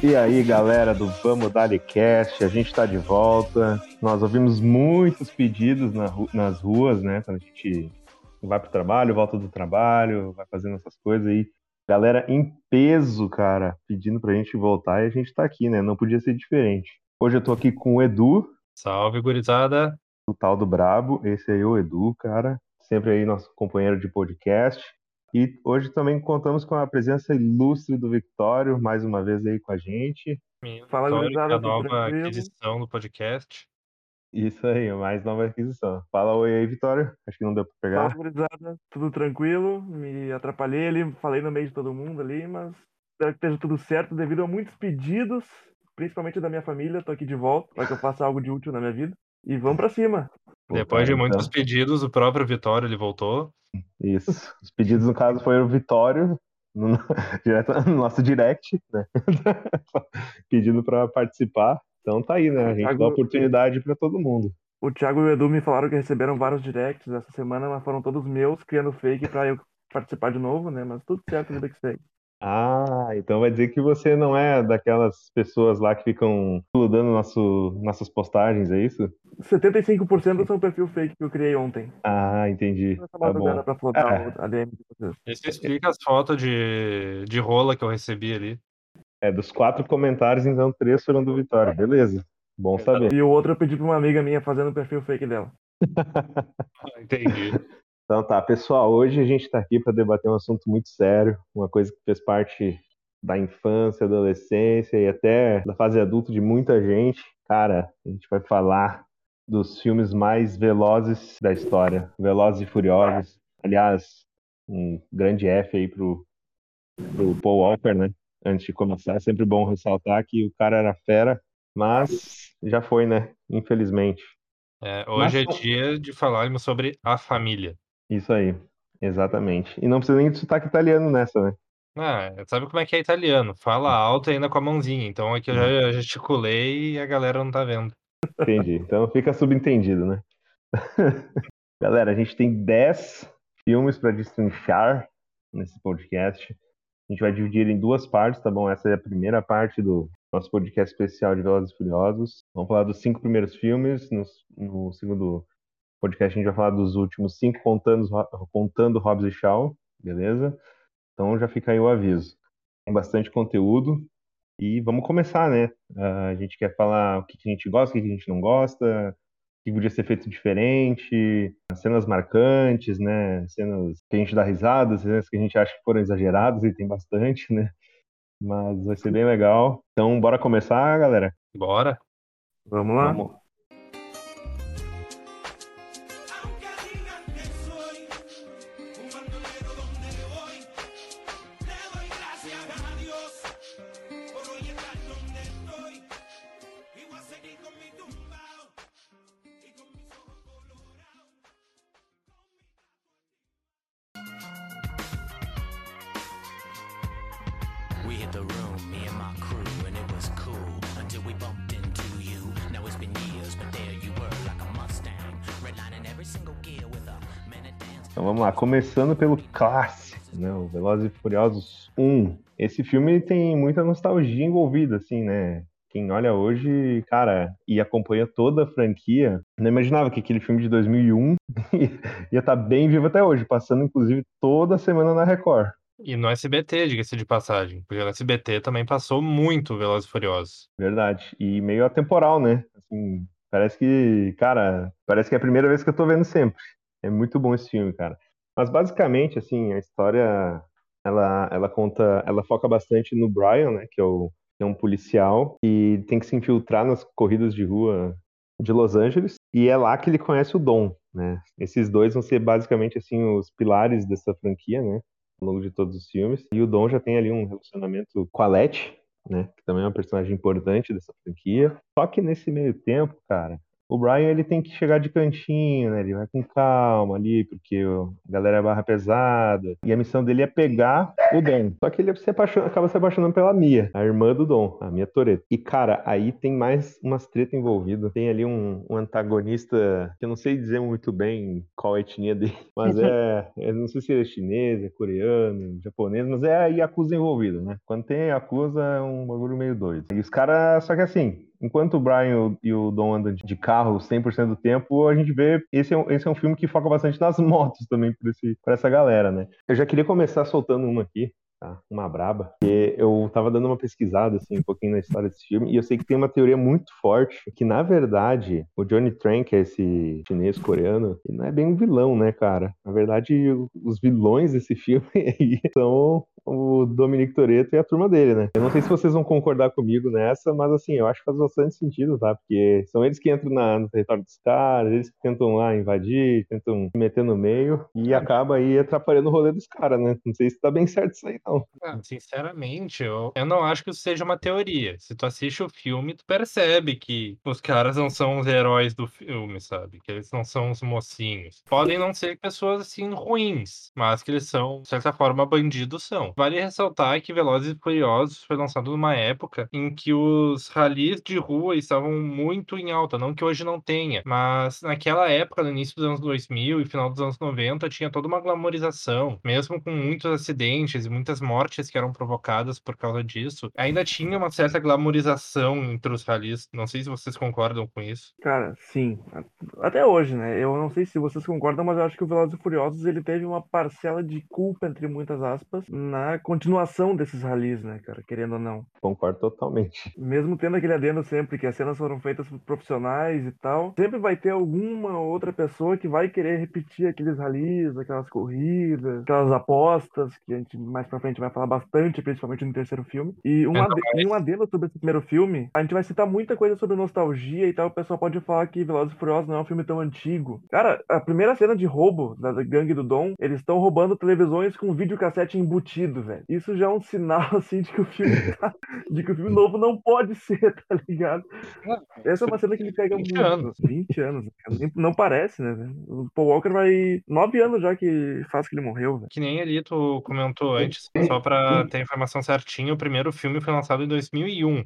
E aí, galera do Vamos Dali Cast, a gente tá de volta. Nós ouvimos muitos pedidos na nas ruas, né? Quando a gente vai pro trabalho, volta do trabalho, vai fazendo essas coisas aí. Galera em peso, cara, pedindo pra gente voltar e a gente tá aqui, né? Não podia ser diferente. Hoje eu tô aqui com o Edu. Salve, gurizada. O tal do Brabo. Esse aí é o Edu, cara. Sempre aí nosso companheiro de podcast. E hoje também contamos com a presença ilustre do Victório, mais uma vez aí com a gente. Fala, gurizada, a nova aquisição do podcast. Isso aí, mais nova aquisição. Fala oi aí, Vitória. Acho que não deu pra pegar. Fala, gurizada. Tudo tranquilo. Me atrapalhei ali, falei no meio de todo mundo ali, mas espero que esteja tudo certo devido a muitos pedidos, principalmente da minha família. Tô aqui de volta para que eu faça algo de útil na minha vida. E vamos para cima. Depois de muitos então. pedidos, o próprio Vitório ele voltou. Isso. Os pedidos, no caso, foi o Vitório, no, direto no nosso direct, né? Pedindo para participar. Então tá aí, né? A gente Thiago... dá oportunidade para todo mundo. O Thiago e o Edu me falaram que receberam vários directs essa semana, mas foram todos meus, criando fake para eu participar de novo, né? Mas tudo certo, vida que segue. Ah, então vai dizer que você não é daquelas pessoas lá que ficam explodando nosso, nossas postagens, é isso? 75% são perfil fake que eu criei ontem. Ah, entendi. Tá bom. Pra é. a DM de vocês. Isso explica as fotos de, de rola que eu recebi ali. É, dos quatro comentários, então três foram do Vitória. Beleza. Bom saber. E o outro eu pedi pra uma amiga minha fazendo o perfil fake dela. Entendi. Então tá, pessoal, hoje a gente está aqui para debater um assunto muito sério, uma coisa que fez parte da infância, adolescência e até da fase adulta de muita gente. Cara, a gente vai falar dos filmes mais velozes da história, Velozes e Furiosos. Aliás, um grande F aí pro, pro Paul Walker, né? Antes de começar, é sempre bom ressaltar que o cara era fera, mas já foi, né? Infelizmente. É, hoje mas... é dia de falarmos sobre a família. Isso aí, exatamente. E não precisa nem de sotaque italiano nessa, né? Ah, sabe como é que é italiano? Fala alto e ainda com a mãozinha. Então aqui eu já uhum. gesticulei e a galera não tá vendo. Entendi. Então fica subentendido, né? Galera, a gente tem 10 filmes para destrinchar nesse podcast. A gente vai dividir em duas partes, tá bom? Essa é a primeira parte do nosso podcast especial de Velozes e Furiosos. Vamos falar dos cinco primeiros filmes. No, no segundo podcast a gente vai falar dos últimos cinco contando, contando Hobbs e Shaw, beleza? Então já fica aí o aviso. Tem bastante conteúdo e vamos começar, né? Uh, a gente quer falar o que a gente gosta, o que a gente não gosta, o que podia ser feito diferente, cenas marcantes, né? Cenas que a gente dá risada, cenas que a gente acha que foram exageradas e tem bastante, né? Mas vai ser bem legal. Então, bora começar, galera? Bora. Vamos lá. Vamos. Começando pelo clássico, né? O Velozes e Furiosos 1. Esse filme tem muita nostalgia envolvida, assim, né? Quem olha hoje, cara, e acompanha toda a franquia, não imaginava que aquele filme de 2001 ia estar tá bem vivo até hoje, passando inclusive toda semana na Record. E no SBT, diga-se de passagem, porque no SBT também passou muito Velozes e Furiosos. Verdade, e meio atemporal, né? Assim, parece que, cara, parece que é a primeira vez que eu tô vendo sempre. É muito bom esse filme, cara. Mas basicamente, assim, a história ela, ela conta, ela foca bastante no Brian, né, que é, o, é um policial e tem que se infiltrar nas corridas de rua de Los Angeles e é lá que ele conhece o Dom, né? Esses dois vão ser basicamente assim os pilares dessa franquia, né? Ao longo de todos os filmes. E o Dom já tem ali um relacionamento com a Letty, né? Que também é uma personagem importante dessa franquia. Só que nesse meio tempo, cara, O Brian ele tem que chegar de cantinho, né? Ele vai com calma ali, porque a galera é barra pesada. E a missão dele é pegar o Dom. Só que ele se acaba se apaixonando pela Mia, a irmã do Dom, a Mia Toreto. E, cara, aí tem mais umas treta envolvidas. Tem ali um, um, antagonista que eu não sei dizer muito bem qual a etnia dele, mas é. Eu não sei se ele é chinês, é coreano, japonês, mas é a Yakuza envolvido, né? Quando tem Yakuza é um bagulho meio doido. E os caras, só que assim, enquanto o Brian e o Dom andam de carro 100% do tempo, a gente vê. Esse é, um, esse é um filme que foca bastante nas motos também, para essa galera, né? Eu já queria começar soltando uma aqui, tá? Uma braba. Porque eu tava dando uma pesquisada, assim, um pouquinho na história desse filme, e eu sei que tem uma teoria muito forte, que na verdade, o Johnny Trank, é esse chinês coreano, ele não é bem um vilão, né, cara? Na verdade, os vilões desse filme aí são o Dominic Toretto e a turma dele, né? Eu não sei se vocês vão concordar comigo nessa, mas assim, eu acho que faz bastante sentido, tá? Porque são eles que entram na, no território dos caras, eles que tentam lá invadir, tentam se meter no meio e acaba aí atrapalhando o rolê dos caras, né? Não sei se tá bem certo isso aí, não. Ah, sinceramente, eu, eu não acho que isso seja uma teoria. Se tu assiste o filme, tu percebe que os caras não são os heróis do filme, sabe? Que eles não são os mocinhos. Podem não ser pessoas assim ruins, mas que eles são, de certa forma, bandidos são. Vale ressaltar que Velozes e Furiosos foi lançado numa época em que os ralis de rua estavam muito em alta, não que hoje não tenha, mas naquela época, no início dos anos 2000 e final dos anos 90, tinha toda uma glamorização, mesmo com muitos acidentes e muitas mortes que eram provocadas por causa disso, ainda tinha uma certa glamorização entre os ralis. Não sei se vocês concordam com isso. Cara, sim. Até hoje, né? Eu não sei se vocês concordam, mas eu acho que o Velozes e Furiosos ele teve uma parcela de culpa, entre muitas aspas, na a continuação desses ralis, né, cara? Querendo ou não. Concordo totalmente. Mesmo tendo aquele adendo sempre que as cenas foram feitas por profissionais e tal, sempre vai ter alguma outra pessoa que vai querer repetir aqueles ralis, aquelas corridas, aquelas apostas, que a gente mais pra frente vai falar bastante, principalmente no terceiro filme. E um, ade um adendo sobre esse primeiro filme, a gente vai citar muita coisa sobre nostalgia e tal, o pessoal pode falar que Velozes e Furiosos não é um filme tão antigo. Cara, a primeira cena de roubo da gangue do Dom, eles estão roubando televisões com videocassete embutido velho. Isso já é um sinal, assim, de que o filme tá, de que o filme novo não pode ser, tá ligado? Essa é uma cena que me pega 20 muito. Anos. 20 anos. Não parece, né? O Paul Walker vai. 9 anos já que faz que ele morreu, velho. Que nem ali tu comentou antes, só pra ter a informação certinha, o primeiro filme foi lançado em 2001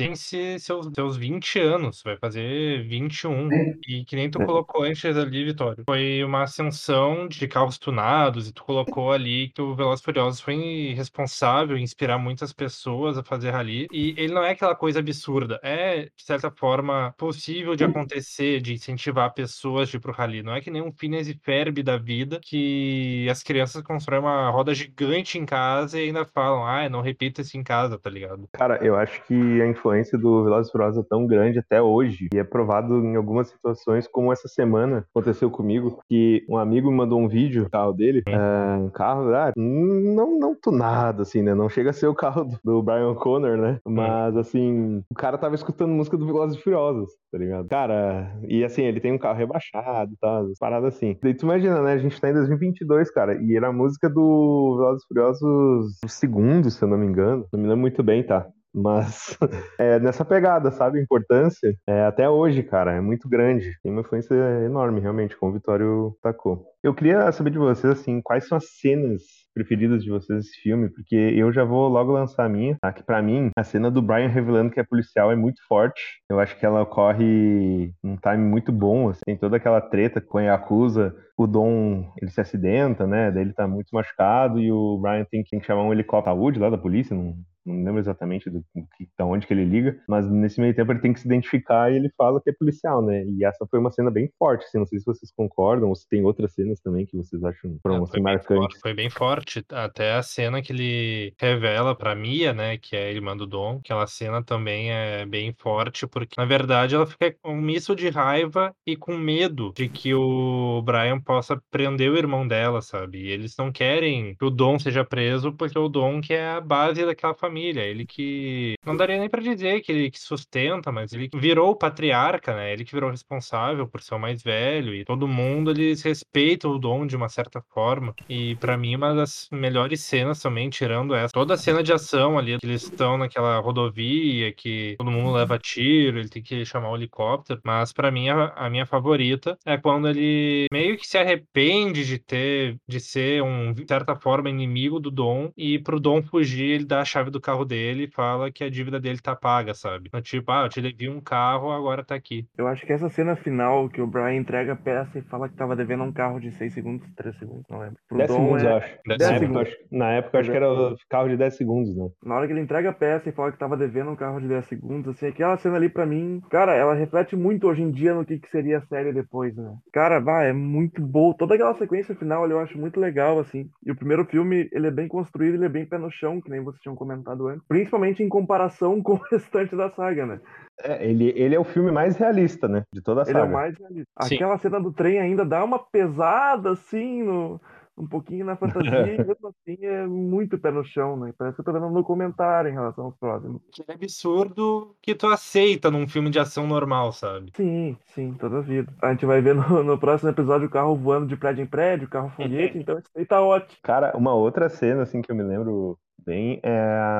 tem seus, seus 20 anos, vai fazer 21. E que nem tu colocou antes ali, Vitório. Foi uma ascensão de carros tunados, e tu colocou ali que o Velozes Furiosos foi responsável em inspirar muitas pessoas a fazer rally. E ele não é aquela coisa absurda. É, de certa forma, possível de acontecer, de incentivar pessoas a ir pro rally. Não é que nem um Phineas e Ferb da vida, que as crianças constroem uma roda gigante em casa e ainda falam, ah, não repita isso em casa, tá ligado? Cara, eu acho que a influência influência do Velozes Furiosos é tão grande até hoje e é provado em algumas situações, como essa semana aconteceu comigo, que um amigo me mandou um vídeo do carro dele, é, um carro, ah, não, não tunado, assim, né? Não chega a ser o carro do, Brian Connor, né? Mas, assim, o cara tava escutando música do Velozes Furiosos, tá ligado? Cara, e assim, ele tem um carro rebaixado, tá? Paradas assim. E tu imagina, né? A gente tá em 2022, cara, e era a música do Velozes Furiosos o segundo, se eu não me engano. Não me lembro muito bem, tá? Mas é nessa pegada, sabe? A importância é, até hoje, cara, é muito grande. Tem uma influência enorme, realmente, como o Vitório tacou. Eu queria saber de vocês, assim, quais são as cenas preferidas de vocês desse filme, porque eu já vou logo lançar a minha, tá? Que pra mim, a cena do Brian revelando que é policial é muito forte. Eu acho que ela ocorre num time muito bom, assim, tem toda aquela treta com a Yakuza, o Dom, ele se acidenta, né? Daí ele tá muito machucado e o Brian tem que chamar um helicóptero de saúde lá da polícia, não, não lembro exatamente do, do, da onde que ele liga, mas nesse meio tempo ele tem que se identificar e ele fala que é policial, né? E essa foi uma cena bem forte, assim, não sei se vocês concordam ou se tem outras cenas também que vocês acham foram, é, assim, marcantes. Forte, foi bem forte, até a cena que ele revela pra Mia, né, que é a irmã do Dom, aquela cena também é bem forte, porque na verdade ela fica com um misto de raiva e com medo de que o Brian possa prender o irmão dela, sabe? E eles não querem que o Dom seja preso porque o Dom que é a base daquela família ele que não daria nem pra dizer que ele que sustenta, mas ele que virou o patriarca, né? Ele que virou responsável por ser o mais velho e todo mundo eles respeitam o Dom de uma certa forma. E pra mim uma das melhores cenas também, tirando essa, toda a cena de ação ali, que eles estão naquela rodovia que todo mundo leva tiro, ele tem que chamar o helicóptero, mas pra mim a, a minha favorita é quando ele meio que se arrepende de ter de ser um de certa forma inimigo do Dom e pro Dom fugir, ele dá a chave do carro dele e fala que a dívida dele tá paga, sabe? No tipo, ah, eu te devi um carro, agora tá aqui. Eu acho que essa cena final que o Brian entrega a peça e fala que tava devendo um carro de 6 segundos, 3 segundos, não lembro. Pro 10 Dom segundos, é- eu acho. Dez Na segundos. época, eu acho- na época, eu acho que era o carro de 10 segundos, né? Na hora que ele entrega a peça e fala que tava devendo um carro de 10 segundos, assim, aquela cena ali pra mim, cara, ela reflete muito hoje em dia no que, que seria a série depois, né? Cara, vai, é muito boa. Toda aquela sequência final ali eu acho muito legal, assim. E o primeiro filme, ele é bem construído, ele é bem pé no chão, que nem vocês tinham comentado antes. Principalmente em comparação com o restante da saga, né? É, ele, ele é o filme mais realista, né? De toda a Ele saga. é o mais realista. Sim. Aquela cena do trem ainda dá uma pesada, assim, no, um pouquinho na fantasia, e mesmo assim é muito pé no chão, né? Parece que eu tô vendo um documentário em relação aos próximos. Que é absurdo que tu aceita num filme de ação normal, sabe? Sim, sim, toda a vida. A gente vai ver no, no próximo episódio o carro voando de prédio em prédio, o carro foguete, então isso aí tá ótimo. Cara, uma outra cena, assim, que eu me lembro bem é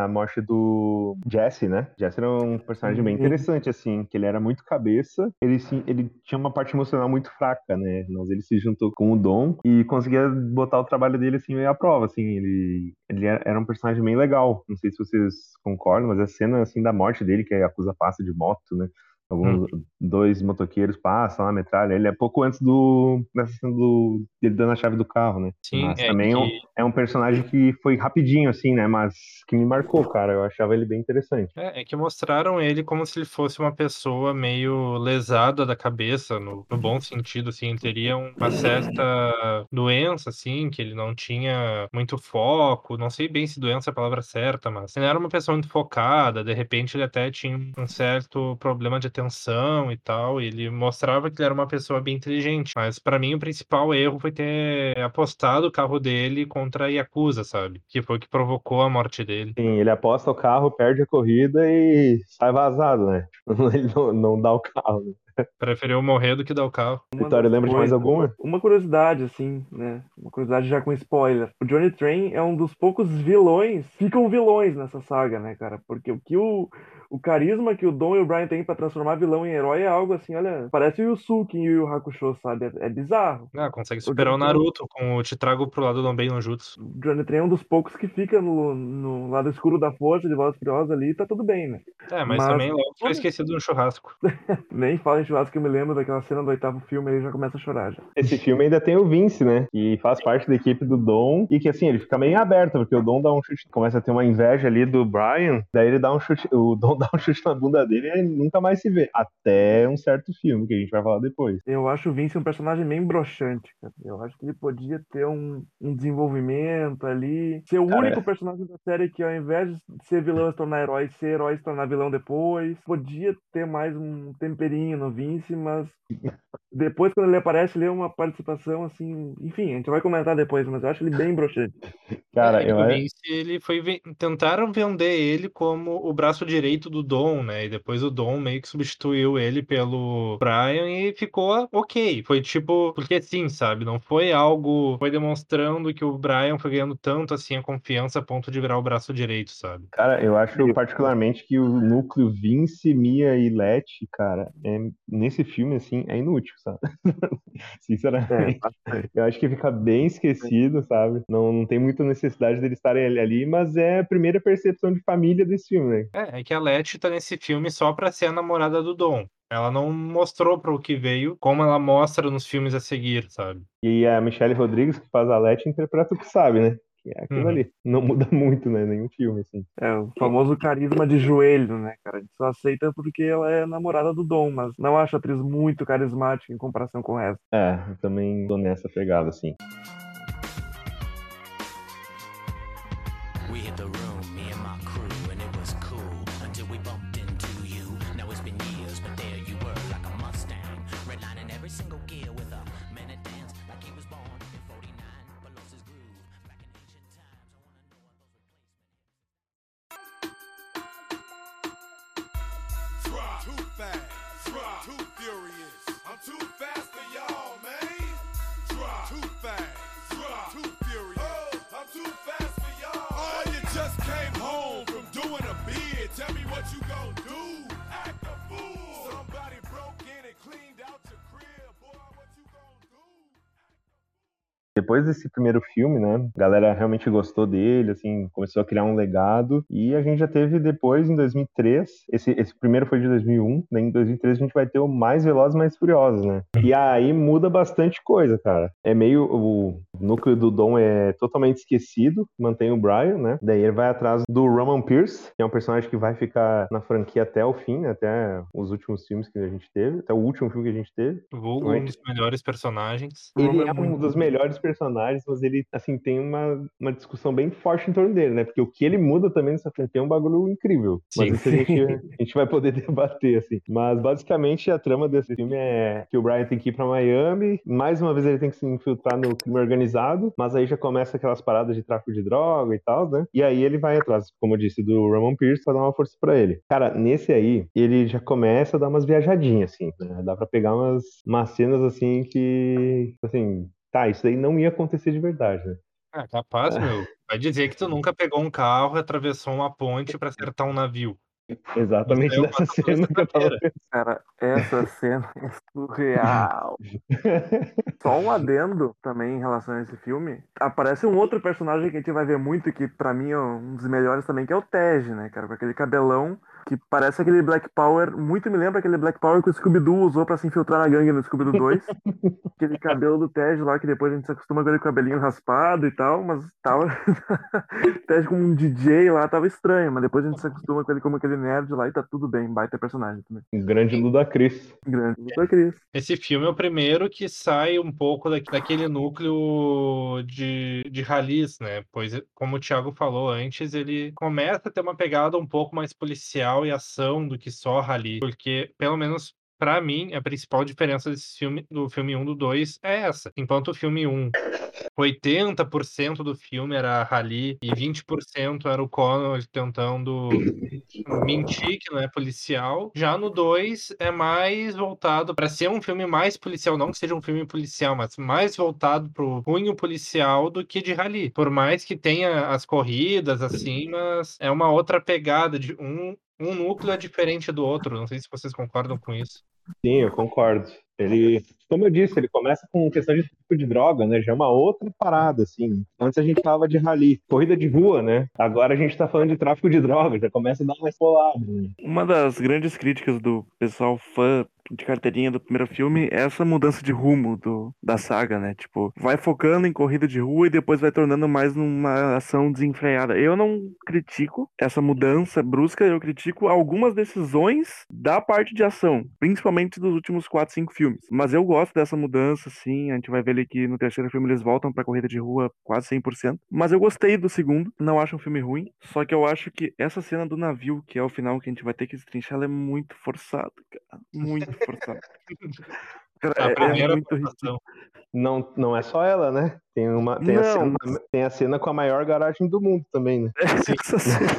a morte do Jesse, né? Jesse era um personagem bem Uhum. interessante, assim, que ele era muito cabeça, ele, sim, ele tinha uma parte emocional muito fraca, né? Mas ele se juntou com o Dom e conseguia botar o trabalho dele, assim, meio à prova, assim, ele, ele era um personagem bem legal. Não sei se vocês concordam, mas a cena, assim, da morte dele, que a Yakuza passa de moto, né? Alguns dois motoqueiros passam lá, metralha. Ele é pouco antes do cena do dele dando a chave do carro, né? Sim, Mas é também é um, que- é um personagem que foi rapidinho, assim, né? Mas que me marcou, cara. Eu achava ele bem interessante. É, é que mostraram ele como se ele fosse uma pessoa meio lesada da cabeça, no, no bom sentido, assim, ele teria uma certa doença, assim, que ele não tinha muito foco, não sei bem se doença é a palavra certa, mas ele era uma pessoa muito focada, de repente ele até tinha um certo problema de atenção e tal, e ele mostrava que ele era uma pessoa bem inteligente, mas pra mim o principal erro foi ter apostado o carro dele contra a Yakuza, sabe? Que foi o que provocou a morte dele. Sim, ele aposta o carro, perde a corrida e sai vazado, né? Ele não, não dá o carro. Né? Preferiu morrer do que dar o carro. Uma Vitória, lembra de mais alguma? Uma curiosidade, assim, né? Uma curiosidade já com spoiler. O Johnny Train é um dos poucos vilões, ficam vilões nessa saga, né, cara? Porque o que o, o carisma que o Dom e o Brian têm pra transformar vilão em herói é algo assim, olha, parece o Yusuke em Yu Yu Hakusho, sabe? É, é bizarro. Ah, consegue superar o Train- Naruto com o Te Trago pro lado do bem no Jutsu. O Johnny Train é um dos poucos que fica no, no lado escuro da força de Velozes e Furiosos ali e tá tudo bem, né? É, mas, Mas- também logo foi esquecido no churrasco. Nem fala em churrasco que eu me lembro daquela cena do oitavo filme, ele já começa a chorar já. Esse filme ainda tem o Vince, né? Que faz parte da equipe do Dom. E que assim, ele fica meio aberto, porque o Dom dá um chute. Começa a ter uma inveja ali do Brian. Daí ele dá um chute. O Dom dá um chute na bunda dele e ele nunca mais se vê. Até um certo filme, que a gente vai falar depois. Eu acho o Vince um personagem meio broxante, cara. Eu acho que ele podia ter um, um desenvolvimento ali. Ser o Cara, único personagem da série que, ao invés de ser vilão se tornar herói, ser herói se tornar vilão depois. Podia ter mais um temperinho no Vince, mas depois, quando ele aparece, ele é uma participação assim. Enfim, a gente vai comentar depois, mas eu acho ele bem broxante. Cara, É, eu o Vince, ele foi tentaram vender ele como o braço direito do Dom, né? E depois o Dom meio que substituiu ele pelo Brian e ficou ok. Foi tipo, porque sim, sabe? Não foi algo, foi demonstrando que o Brian foi ganhando tanto assim a confiança a ponto de virar o braço direito, sabe? Cara, eu acho particularmente que o núcleo Vince, Mia e Letty, cara, é, nesse filme, assim, é inútil, sabe? Sinceramente. Eu acho que fica bem esquecido, sabe? Não, não tem muita necessidade deles estarem ali, ali, mas é a primeira percepção de família desse filme, né? É, é que a Letty tá nesse filme só pra ser a namorada do Dom. Ela não mostrou para o que veio, como ela mostra nos filmes a seguir, sabe? E a Michelle Rodrigues, que faz a Letty, interpreta o que sabe, né? Que é aquilo Uhum. ali. Não muda muito, né? Nenhum filme, assim. É o famoso carisma de joelho, né, cara? A gente só aceita porque ela é namorada do Dom, mas não acho a atriz muito carismática em comparação com o resto. É, eu também tô nessa pegada, assim. Depois desse primeiro filme, né, a galera realmente gostou dele, assim, começou a criar um legado. E a gente já teve depois, em 2003, esse, esse primeiro foi de 2001, daí em 2003 a gente vai ter o Mais Velozes Mais Furiosos, né? E aí muda bastante coisa, cara. É meio, o núcleo do Dom é totalmente esquecido, mantém o Brian, né? Daí ele vai atrás do Roman Pierce, que é um personagem que vai ficar na franquia até o fim, né? até os últimos filmes que a gente teve, até o último filme que a gente teve. Vulgo um dos melhores personagens. Ele é é um dos melhores personagens, mas ele, assim, tem uma, uma discussão bem forte em torno dele, né? Porque o que ele muda também nessa franquia é um bagulho incrível. Mas Sim. isso a gente, a gente vai poder debater, assim. Mas, basicamente, a trama desse filme é que o Brian tem que ir pra Miami, mais uma vez ele tem que se infiltrar no crime organizado, mas aí já começa aquelas paradas de tráfico de droga e tal, né? E aí ele vai atrás, como eu disse, do Roman Pierce pra dar uma força pra ele. Cara, nesse aí, ele já começa a dar umas viajadinhas, assim, né? Dá pra pegar umas, umas cenas, assim, que, assim, Tá, isso aí não ia acontecer de verdade, né? Ah, capaz, meu. Vai dizer que tu nunca pegou um carro e atravessou uma ponte pra acertar um navio. Exatamente eu nessa cena que eu tava. Cara, essa cena é surreal. Só um adendo também em relação a esse filme. Aparece um outro personagem que a gente vai ver muito, que pra mim é um dos melhores também, que é o Tej, né, cara? Com aquele cabelão que parece aquele Black Power, muito me lembra aquele Black Power que o Scooby-Doo usou pra se infiltrar na gangue no Scooby-Doo 2. aquele cabelo do Tej lá, que depois a gente se acostuma com ele com o cabelinho raspado e tal, mas tava. Tej como um DJ lá tava estranho, mas depois a gente se acostuma com ele como aquele nerd lá e tá tudo bem, baita personagem também. Grande Ludacris. Grande luta, Cris. Esse filme é o primeiro que sai um pouco da- daquele núcleo de, de ralis, né? Pois, como o Thiago falou antes, ele começa a ter uma pegada um pouco mais policial e ação do que só rali. Porque, pelo menos pra mim, a principal diferença desse filme, do filme 1 do 2 é essa. Enquanto o filme 1 80% do filme era rali e 20% era o Connor tentando mentir que não é policial. Já no 2 é mais voltado para ser um filme mais policial, não que seja um filme policial, mas mais voltado pro cunho policial do que de rally. Por mais que tenha as corridas assim, mas é uma outra pegada de um um núcleo é diferente do outro. Não sei se vocês concordam com isso. Sim, eu concordo. Ele, como eu disse, ele começa com questão de tipo de droga, né? Já é uma outra parada, assim. Antes a gente falava de rally, corrida de rua, né? Agora a gente tá falando de tráfico de droga, já começa a dar uma explolada. Né? Uma das grandes críticas do pessoal fã de carteirinha do primeiro filme é essa mudança de rumo do, da saga, né? Tipo, vai focando em corrida de rua e depois vai tornando mais numa ação desenfreada. Eu não critico essa mudança brusca, eu critico algumas decisões da parte de ação, principalmente dos últimos 4, 5 filmes. Mas eu gosto dessa mudança, sim. A gente vai ver ali que no terceiro filme eles voltam pra corrida de rua quase 100%. Mas eu gostei do segundo, não acho um filme ruim, só que eu acho que essa cena do navio, que é o final que a gente vai ter que destrinchar, ela é muito forçada, cara. Muito forçada. Cara, A é- é, primeira muito ridículo. votação. Não, não é só ela, né? Tem, uma, tem, a Não, cena, mas- tem a cena com a maior garagem do mundo também, né? Essa cena,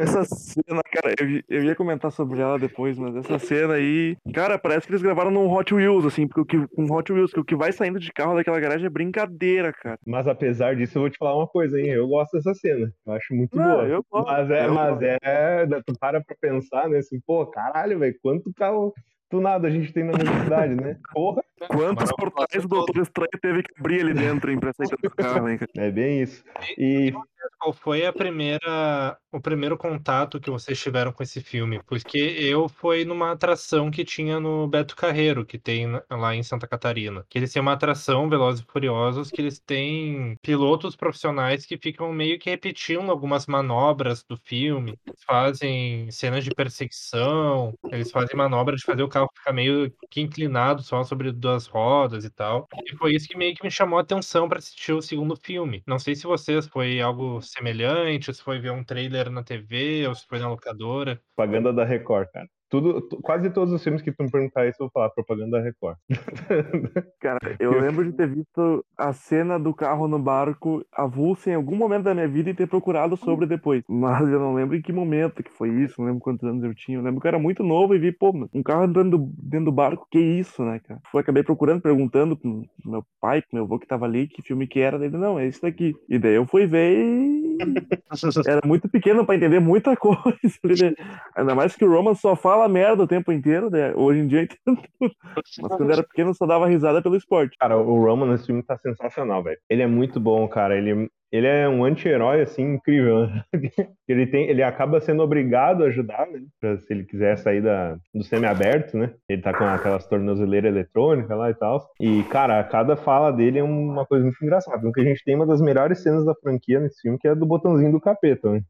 essa cena, cara, eu, eu ia comentar sobre ela depois, mas essa cena aí, cara, parece que eles gravaram num Hot Wheels, assim, porque o que, um Hot Wheels, que o que vai saindo de carro daquela garagem é brincadeira, cara. Mas apesar disso, eu vou te falar uma coisa, hein? Eu gosto dessa cena. Eu acho muito Não, boa. eu gosto, Mas é, eu mas gosto. é. Tu para pra pensar, né? Assim, pô, caralho, velho, quanto carro tunado a gente tem na cidade, né? Porra, Quantos portais o Doutor Estranho teve que abrir ali dentro, hein, pra sair do carro, hein, é bem isso. E Qual foi a primeira, o primeiro contato que vocês tiveram com esse filme? Porque eu fui numa atração que tinha no Beto Carreiro, que tem lá em Santa Catarina. Que eles têm uma atração, Velozes e Furiosos, que eles têm pilotos profissionais que ficam meio que repetindo algumas manobras do filme. Eles fazem cenas de perseguição, eles fazem manobra de fazer o carro ficar meio que inclinado só sobre duas rodas e tal. E foi isso que meio que me chamou a atenção para assistir o segundo filme. Não sei se vocês foi algo semelhante, se foi ver um trailer na TV ou se foi na locadora. propaganda da Record, cara. Tudo, tu- quase todos os filmes que tu me perguntar isso, eu vou falar propaganda da Record. Cara, eu Eu- lembro de ter visto a cena do carro no barco avulsa em algum momento da minha vida e ter procurado sobre depois. Mas eu não lembro em que momento que foi isso, não lembro quantos anos eu tinha. Eu lembro que eu era muito novo e vi, pô, um carro entrando do- dentro do barco, que isso, né, cara? Foi, acabei procurando, perguntando pro meu pai, pro meu avô que tava ali, que filme que era. Ele, não, é esse daqui. E daí eu fui ver e era muito pequeno pra entender muita coisa. né? Ainda mais que o Roman só fala merda o tempo inteiro, né? Hoje em dia. Mas quando era pequeno só dava risada pelo esporte. Cara, o Roman nesse filme tá sensacional, velho. Ele é muito bom, cara. Ele, ele é um anti-herói, assim, incrível. né? ele, tem, ele acaba sendo obrigado a ajudar, né? Pra, se ele quiser sair da, do semi-aberto, né? Ele tá com aquelas tornozeleiras eletrônicas lá e tal. E, cara, cada fala dele é uma coisa muito engraçada. Porque a gente tem uma das melhores cenas da franquia nesse filme, que é a do botãozinho do capeta, né?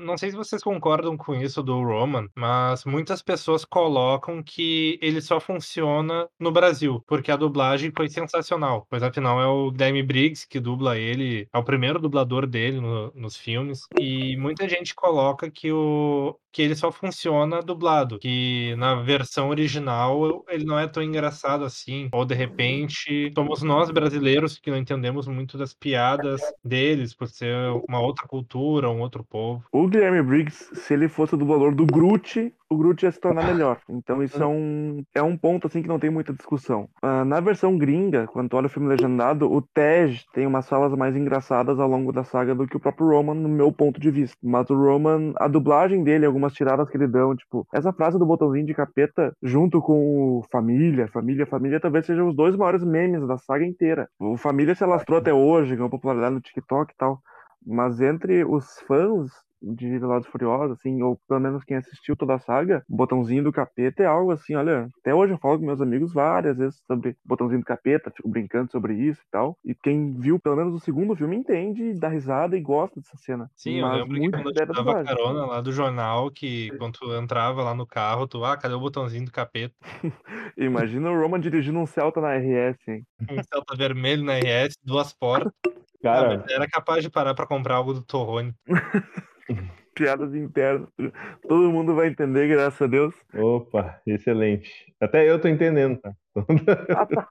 Não sei se vocês concordam com isso do Roman, mas muitas pessoas colocam que ele só funciona no Brasil, porque a dublagem foi sensacional. Pois afinal é o Guilherme Briggs que dubla ele, é o primeiro dublador dele no- nos filmes. E muita gente coloca que, o, que ele só funciona dublado, que na versão original ele não é tão engraçado assim. Ou de repente somos nós brasileiros que não entendemos muito das piadas deles, por ser uma outra cultura, um outro povo. O Guilherme Briggs, se ele fosse o dublador do Groot, o Groot ia se tornar melhor. Então isso é um, é um ponto assim que não tem muita discussão. Ah, na versão gringa, quando olha o filme legendado, o Tej tem umas falas mais engraçadas ao longo da saga do que o próprio Roman, no meu ponto de vista. Mas o Roman, a dublagem dele, algumas tiradas que ele dão, tipo, essa frase do botãozinho de capeta, junto com o família, família, família, talvez sejam os dois maiores memes da saga inteira. O família se alastrou até hoje, ganhou popularidade no TikTok e tal. Mas entre os fãs de Velozes e Furiosos, assim, ou pelo menos quem assistiu toda a saga, o botãozinho do capeta é algo assim, olha, até hoje eu falo com meus amigos várias vezes sobre botãozinho do capeta, fico brincando sobre isso e tal. E quem viu pelo menos o segundo filme entende, dá risada e gosta dessa cena. Sim, eu Mas lembro que muito quando eu deve te dava carona lá do jornal, que quando tu entrava lá no carro, tu, ah, cadê o botãozinho do capeta? Imagina o Roman dirigindo um Celta na RS, hein? Um Celta vermelho na RS, duas portas. Cara, era capaz de parar pra comprar algo do Torrone. Piadas internas. Todo mundo vai entender, graças a Deus. opa, excelente. Até eu tô entendendo, tá? Ah, tá.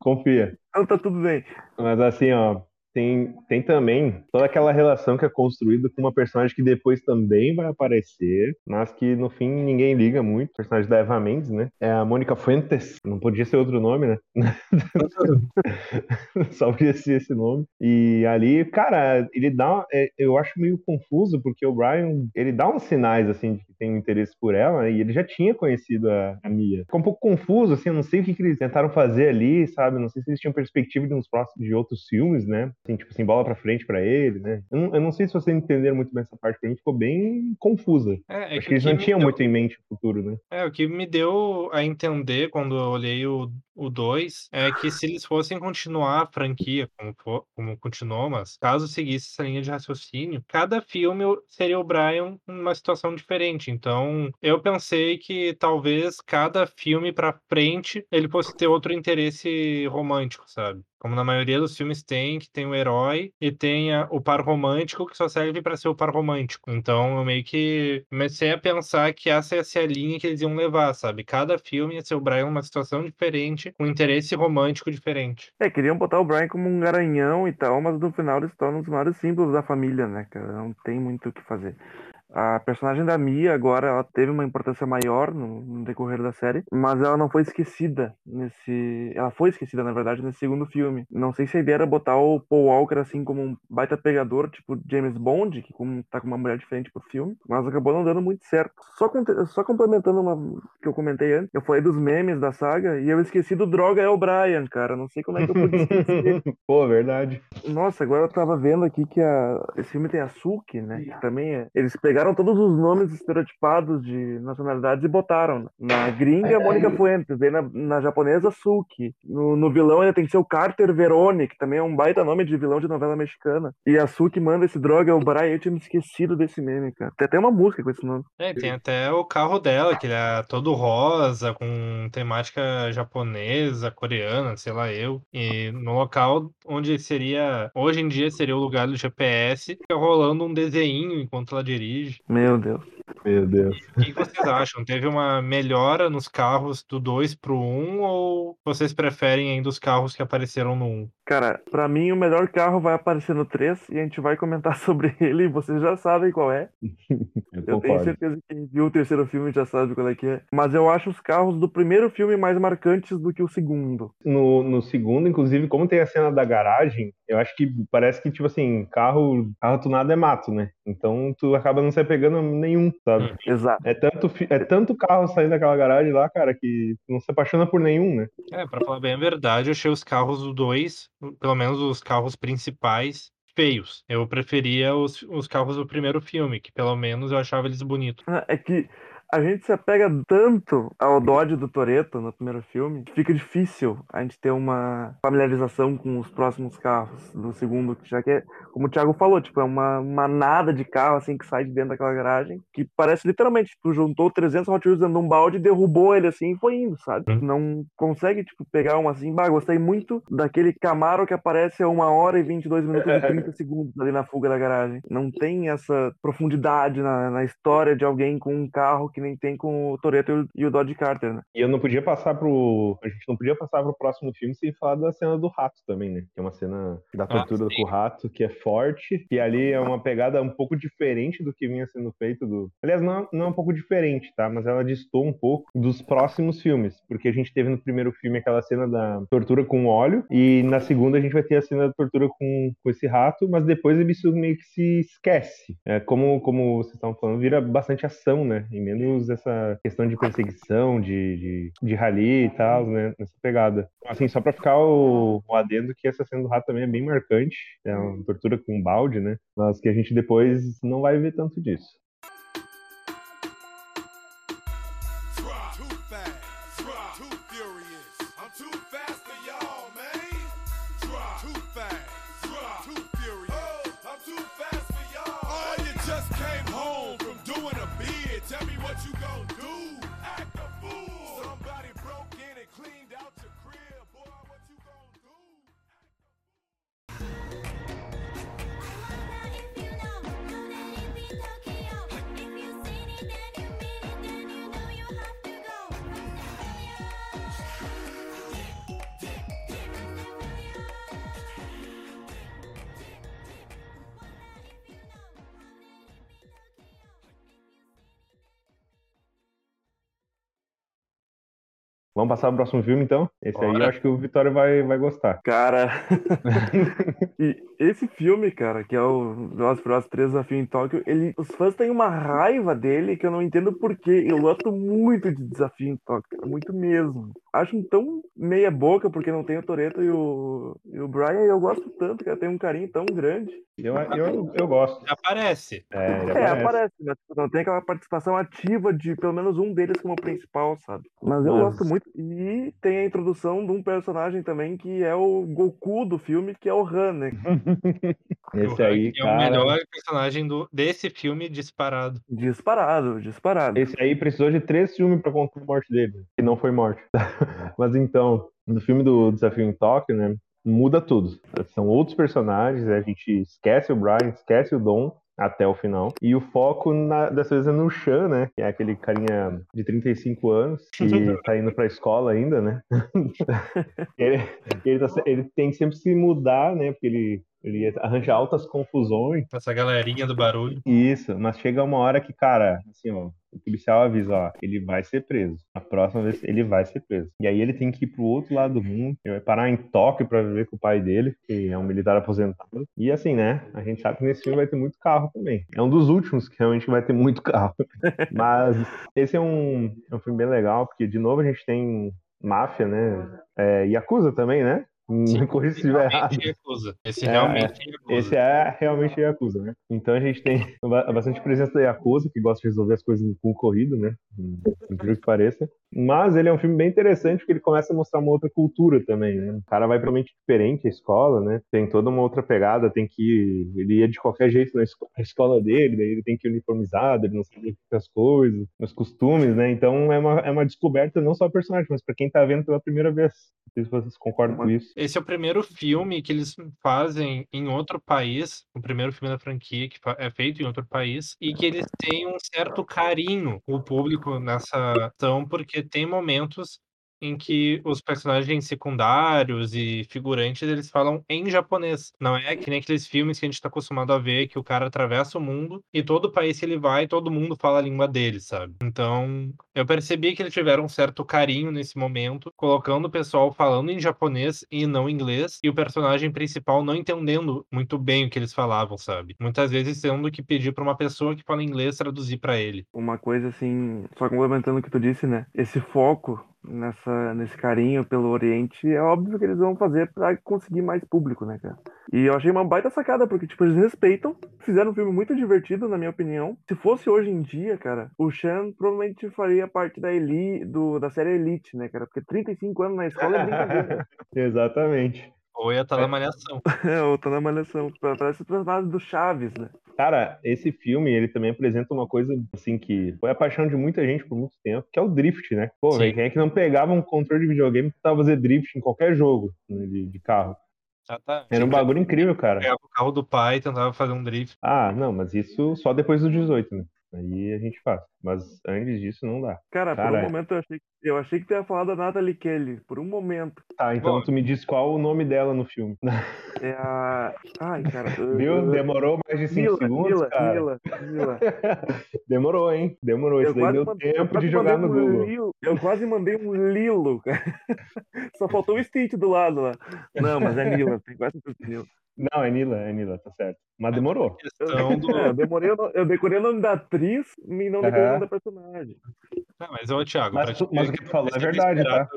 Confia. Então tá tudo bem. Mas assim, ó, tem, tem também toda aquela relação que é construída com uma personagem que depois também vai aparecer, mas que no fim ninguém liga muito. O personagem da Eva Mendes, né? É a Mônica Fuentes. Não podia ser outro nome, né? Só podia ser esse nome. E ali, cara, ele dá. é, eu acho meio confuso, porque o Brian, ele dá uns sinais, assim, de que tem um interesse por ela, né, e ele já tinha conhecido a, a Mia. Ficou um pouco confuso, assim, eu não sei o que, que eles tentaram fazer ali, sabe? Não sei se eles tinham perspectiva de uns próximos, de outros filmes, né? Assim, tipo assim, bola pra frente pra ele, né? Eu não, eu não sei se vocês entenderam muito bem essa parte, pra mim ficou bem confusa. É, é acho que eles o não tinham deu- muito em mente o futuro, né? É, o que me deu a entender quando eu olhei o o 2 é que se eles fossem continuar a franquia como, for- como continuou, mas caso seguisse essa linha de raciocínio, cada filme seria o Brian numa situação diferente. Então, eu pensei que talvez cada filme pra frente ele fosse ter outro interesse romântico, sabe? Como na maioria dos filmes tem, que tem o herói e tem a- o par romântico que só serve pra ser o par romântico. Então, eu meio que comecei a pensar que essa ia ser a linha que eles iam levar, sabe? Cada filme ia ser o Brian numa situação diferente, com interesse romântico diferente. É, queriam botar o Brian como um garanhão e tal, mas no final ele se torna um dos maiores símbolos da família, né, cara? Não tem muito o que fazer. A personagem da Mia agora ela teve uma importância maior no, no decorrer da série, mas ela não foi esquecida nesse. Ela foi esquecida, na verdade, nesse segundo filme. Não sei se a ideia era botar o Paul Walker assim como um baita pegador, tipo James Bond, que como tá com uma mulher diferente pro filme, mas acabou não dando muito certo. Só, só complementando uma que eu comentei antes, eu falei dos memes da saga e eu esqueci do Droga é o Brian, cara. Não sei como é que eu pude esquecer. Pô, verdade. Nossa, agora eu tava vendo aqui que a... esse filme tem a Suki, né? Que também é... Eles pegaram pegaram todos os nomes estereotipados de nacionalidades e botaram. Na gringa, Mônica Fuentes, aí na, na japonesa, Suki. No, no vilão ainda tem que ser o Carter Verone, que também é um baita nome de vilão de novela mexicana. E a Suki manda esse droga, é o Brian, eu tinha me esquecido desse meme, cara. Tem até uma música com esse nome. É, tem até o carro dela, que ele é todo rosa, com temática japonesa, coreana, sei lá eu. E no local onde seria, hoje em dia seria o lugar do GPS, fica rolando um desenho enquanto ela dirige. Meu Deus. Meu Deus. O que que vocês acham? Teve uma melhora nos carros do 2 pro 1 ou vocês preferem ainda os carros que apareceram no 1? Cara, pra mim o melhor carro vai aparecer no 3 e a gente vai comentar sobre ele e vocês já sabem qual é. Eu Eu tenho certeza que quem viu o terceiro filme já sabe qual é que é. Mas eu acho os carros do primeiro filme mais marcantes do que o segundo. No, no segundo, inclusive, como tem a cena da garagem, eu acho que parece que, tipo assim, carro, carro tunado é mato, né? Então tu acaba não se apegando a nenhum, sabe? Exato. É tanto, é tanto carro saindo daquela garagem lá, cara, que tu não se apaixona por nenhum, né? É, pra falar bem a verdade, eu achei os carros do 2, pelo menos os carros principais, feios. Eu preferia os, os carros do primeiro filme, que pelo menos eu achava eles bonitos. É que a gente se apega tanto ao Dodge do Toretto no primeiro filme que fica difícil a gente ter uma familiarização com os próximos carros do segundo, já que é, como o Thiago falou, tipo, é uma manada de carro assim que sai de dentro daquela garagem, que parece literalmente, tu juntou 300 Hot Wheels dentro de um balde, derrubou ele assim e foi indo, sabe? Hum. Não consegue, tipo, pegar um assim, bah, gostei muito daquele Camaro que aparece a uma hora e 22 minutos e 30 segundos ali na fuga da garagem. Não tem essa profundidade na, na história de alguém com um carro que nem tem com o Toretto e o- e Dodge Carter, né? E eu não podia passar pro. A gente não podia passar pro próximo filme sem falar da cena do rato também, né? Que é uma cena da tortura sim. com o rato, que é forte, que ali é uma pegada um pouco diferente do que vinha sendo feito do. Aliás, não, não é um pouco diferente, tá? Mas ela distou um pouco dos próximos filmes. Porque a gente teve no primeiro filme aquela cena da tortura com óleo, e na segunda a gente vai ter a cena da tortura com, com esse rato, mas depois isso meio que se esquece. É, como, como vocês estavam falando, vira bastante ação, né? E menos essa questão de perseguição, de, de, de rally e tal, né? Nessa pegada. Assim, só pra ficar o, o adendo que essa cena do rato também é bem marcante. É uma tortura com um balde, né? Mas que a gente depois não vai ver tanto disso. Vamos passar pro próximo filme, então? Esse aí eu acho que o Vitória vai, vai gostar. Cara, e esse filme, cara, que é o Velozes e Furiosos 3 Desafio em Tóquio, ele, os fãs têm uma raiva dele que eu não entendo porquê. Eu gosto muito de Desafio em Tóquio, cara, muito mesmo. Acho um tão meia boca porque não tem o Toretto e o, e o Brian, e eu gosto tanto, cara, tem um carinho tão grande. Eu, eu, eu gosto. Aparece. É, ele É, aparece. aparece, mas tipo, não tem aquela participação ativa de pelo menos um deles como principal, sabe? Mas eu Mas- gosto muito. E tem a introdução de um personagem também que é o Goku do filme, que é o Han, né? Esse O aí, é o cara. melhor personagem do, desse filme disparado. Disparado, disparado. Esse aí precisou de três filmes pra contar a morte dele, que não foi morte. Mas então, no filme do Desafio em Tóquio, né, muda tudo. São outros personagens, a gente esquece o Brian, esquece o Dom até o final. E o foco na- dessa vez é no Chan, né, que é aquele carinha de 35 anos que tá indo pra escola ainda, né. ele, ele, tá ele tem que sempre se mudar, né, porque ele, ele arranja altas confusões. Essa galerinha do barulho. Isso, mas chega uma hora que, cara, assim, ó, o policial avisa, ó, ele vai ser preso. A próxima vez ele vai ser preso. E aí ele tem que ir pro outro lado do mundo, ele vai parar em Tóquio pra viver com o pai dele, que é um militar aposentado. E assim, né, a gente sabe que nesse filme vai ter muito carro também. É um dos últimos que realmente vai ter muito carro. Mas esse é um, é um filme bem legal, porque de novo a gente tem máfia, né? É, Yakuza também, né? Me corrija se estiver errado. Yakuza. Esse É, realmente é Yakuza. Esse é realmente Yakuza, né? Então a gente tem ba- bastante presença da Yakuza, que gosta de resolver as coisas com corrido, né? Incrível que pareça. Mas ele é um filme bem interessante porque ele começa a mostrar uma outra cultura também, né? O cara vai realmente diferente à escola, né? Tem toda uma outra pegada, tem que ir... Ele ia de qualquer jeito na esco- na escola dele, daí ele tem que ir uniformizado, ele não sabe as coisas, os costumes, né? Então é uma, é uma descoberta não só do personagem, mas para quem tá vendo pela primeira vez. Não sei se vocês concordam com isso. Esse é o primeiro filme que eles fazem em outro país, o primeiro filme da franquia que é feito em outro país, e que eles têm um certo carinho o público nessa ação, porque tem momentos em que os personagens secundários e figurantes eles falam em japonês. Não é que nem aqueles filmes que a gente está acostumado a ver que o cara atravessa o mundo e todo país que ele vai, todo mundo fala a língua dele, sabe? Então, eu percebi que eles tiveram um certo carinho nesse momento, colocando o pessoal falando em japonês e não inglês, e o personagem principal não entendendo muito bem o que eles falavam, sabe? Muitas vezes tendo que pedir para uma pessoa que fala inglês traduzir para ele. Uma coisa assim, só complementando o que tu disse, né? Esse foco nessa, nesse carinho pelo Oriente é óbvio que eles vão fazer pra conseguir mais público, né, cara? E eu achei uma baita sacada, porque, tipo, eles respeitam, fizeram um filme muito divertido, na minha opinião. Se fosse hoje em dia, cara, o Chan provavelmente faria parte da Eli, do, da série Elite, né, cara? Porque 35 anos na escola é brincadeira. Exatamente. Ou ia estar na malhação. eu tô na malhação. Parece o personagem do Chaves, né? Cara, esse filme, ele também apresenta uma coisa, assim, que foi a paixão de muita gente por muito tempo, que é o drift, né? Pô, velho, quem é que não pegava um controle de videogame que tava fazer drift em qualquer jogo né, de, de carro? Já tá. Era um bagulho incrível, cara. Pegava o carro do pai e tentava fazer um drift. Ah, não, mas isso só depois dos 18, né? Aí a gente faz. Mas antes disso não dá. Cara, por Cara, um momento eu achei, eu achei que tu ia falar da Natalie Kelly. Por um momento. Tá, então Bom. tu me diz qual o nome dela no filme. É a. Ai, cara. Viu? Demorou mais de 5 Mila, segundos, Mila, cara. Mila, Mila. Demorou, hein? Demorou. Isso daí deu mandei, tempo de jogar no um Google. Lilo, eu quase mandei um Lilo, cara. Só faltou o Stitch do lado lá. Não, mas é Mila, tem quase certeza Mila. Não, é Nila, é Nila, tá certo. Mas demorou. Questão do. É, eu, demorei, eu decorei o nome da atriz e não decorei o nome da personagem. Não, mas, ô, Thiago, Mas tu- mas o que tu falou é verdade, tá?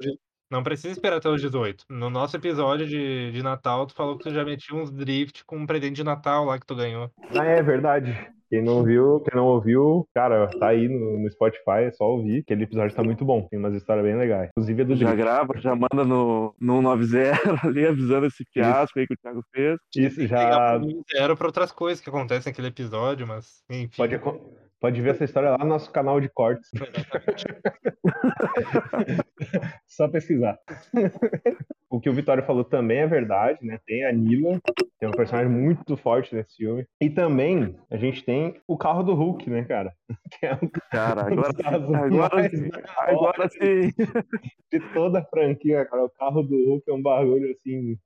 Não precisa esperar até os 18. No nosso episódio de, de Natal, tu falou que tu já metia uns drift com um presente de Natal lá que tu ganhou. Ah, é verdade. Quem não viu, quem não ouviu, cara, tá aí no, no Spotify, é só ouvir. Aquele episódio tá muito bom. Tem umas histórias bem legais. Inclusive a do Já grava, já manda no, no 90 ali avisando esse fiasco aí que o Thiago fez. Isso já zero pra outras coisas que acontecem naquele episódio, mas enfim. pode, pode ver essa história lá no nosso canal de cortes. Só pesquisar. o que o Vitório falou também é verdade, né? Tem a Nila, que é um personagem muito forte nesse filme. E também a gente tem o carro do Hulk, né, cara? Que é um Cara, agora, agora, sim, agora sim. de toda a franquia, cara. O carro do Hulk é um bagulho assim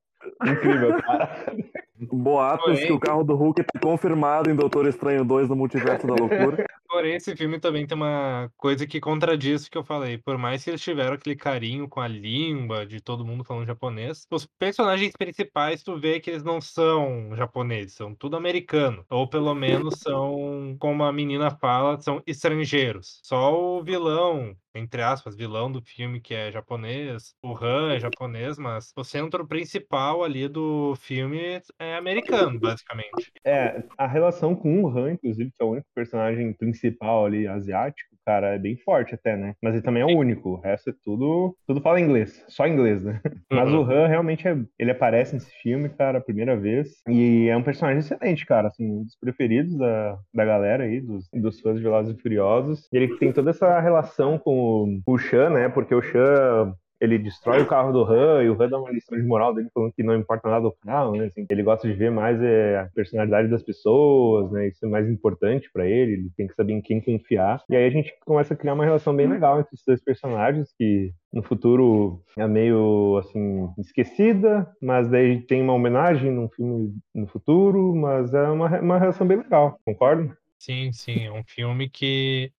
incrível, cara. Boatos Porém- que o carro do Hulk tá confirmado em Doutor Estranho 2 no Multiverso da Loucura. Porém, esse filme também tem uma coisa que contradiz o que eu falei. Por mais que eles tiveram aquele carinho com a língua de todo mundo falando japonês, os personagens principais, tu vê que eles não são japoneses, são tudo americano. Ou pelo menos são, como a menina fala, são estrangeiros. Só o vilão, entre aspas, vilão do filme que é japonês, o Han é japonês, mas o centro principal ali do filme é americano, basicamente. É, a relação com o Han, inclusive, que é o único personagem principal ali asiático, cara, é bem forte até, né? Mas ele também é o único. O resto é tudo. Tudo fala inglês. Só inglês, né? Mas o Uhum. Han realmente é, ele aparece nesse filme, cara, a primeira vez. E é um personagem excelente, cara. Assim, um dos preferidos da, da galera aí, dos, dos fãs de Velozes e Furiosos. Ele tem toda essa relação com o, o Shan, né? Porque o Shan. Ele destrói o carro do Han e o Han dá uma lição de moral dele falando que não importa nada do carro, né? Assim, ele gosta de ver mais é, a personalidade das pessoas, né? Isso é mais importante pra ele, ele tem que saber em quem confiar. E aí a gente começa a criar uma relação bem legal entre esses dois personagens que no futuro é meio assim esquecida, mas daí tem uma homenagem num filme no futuro, mas é uma, uma relação bem legal, concorda? Sim, sim, é um filme que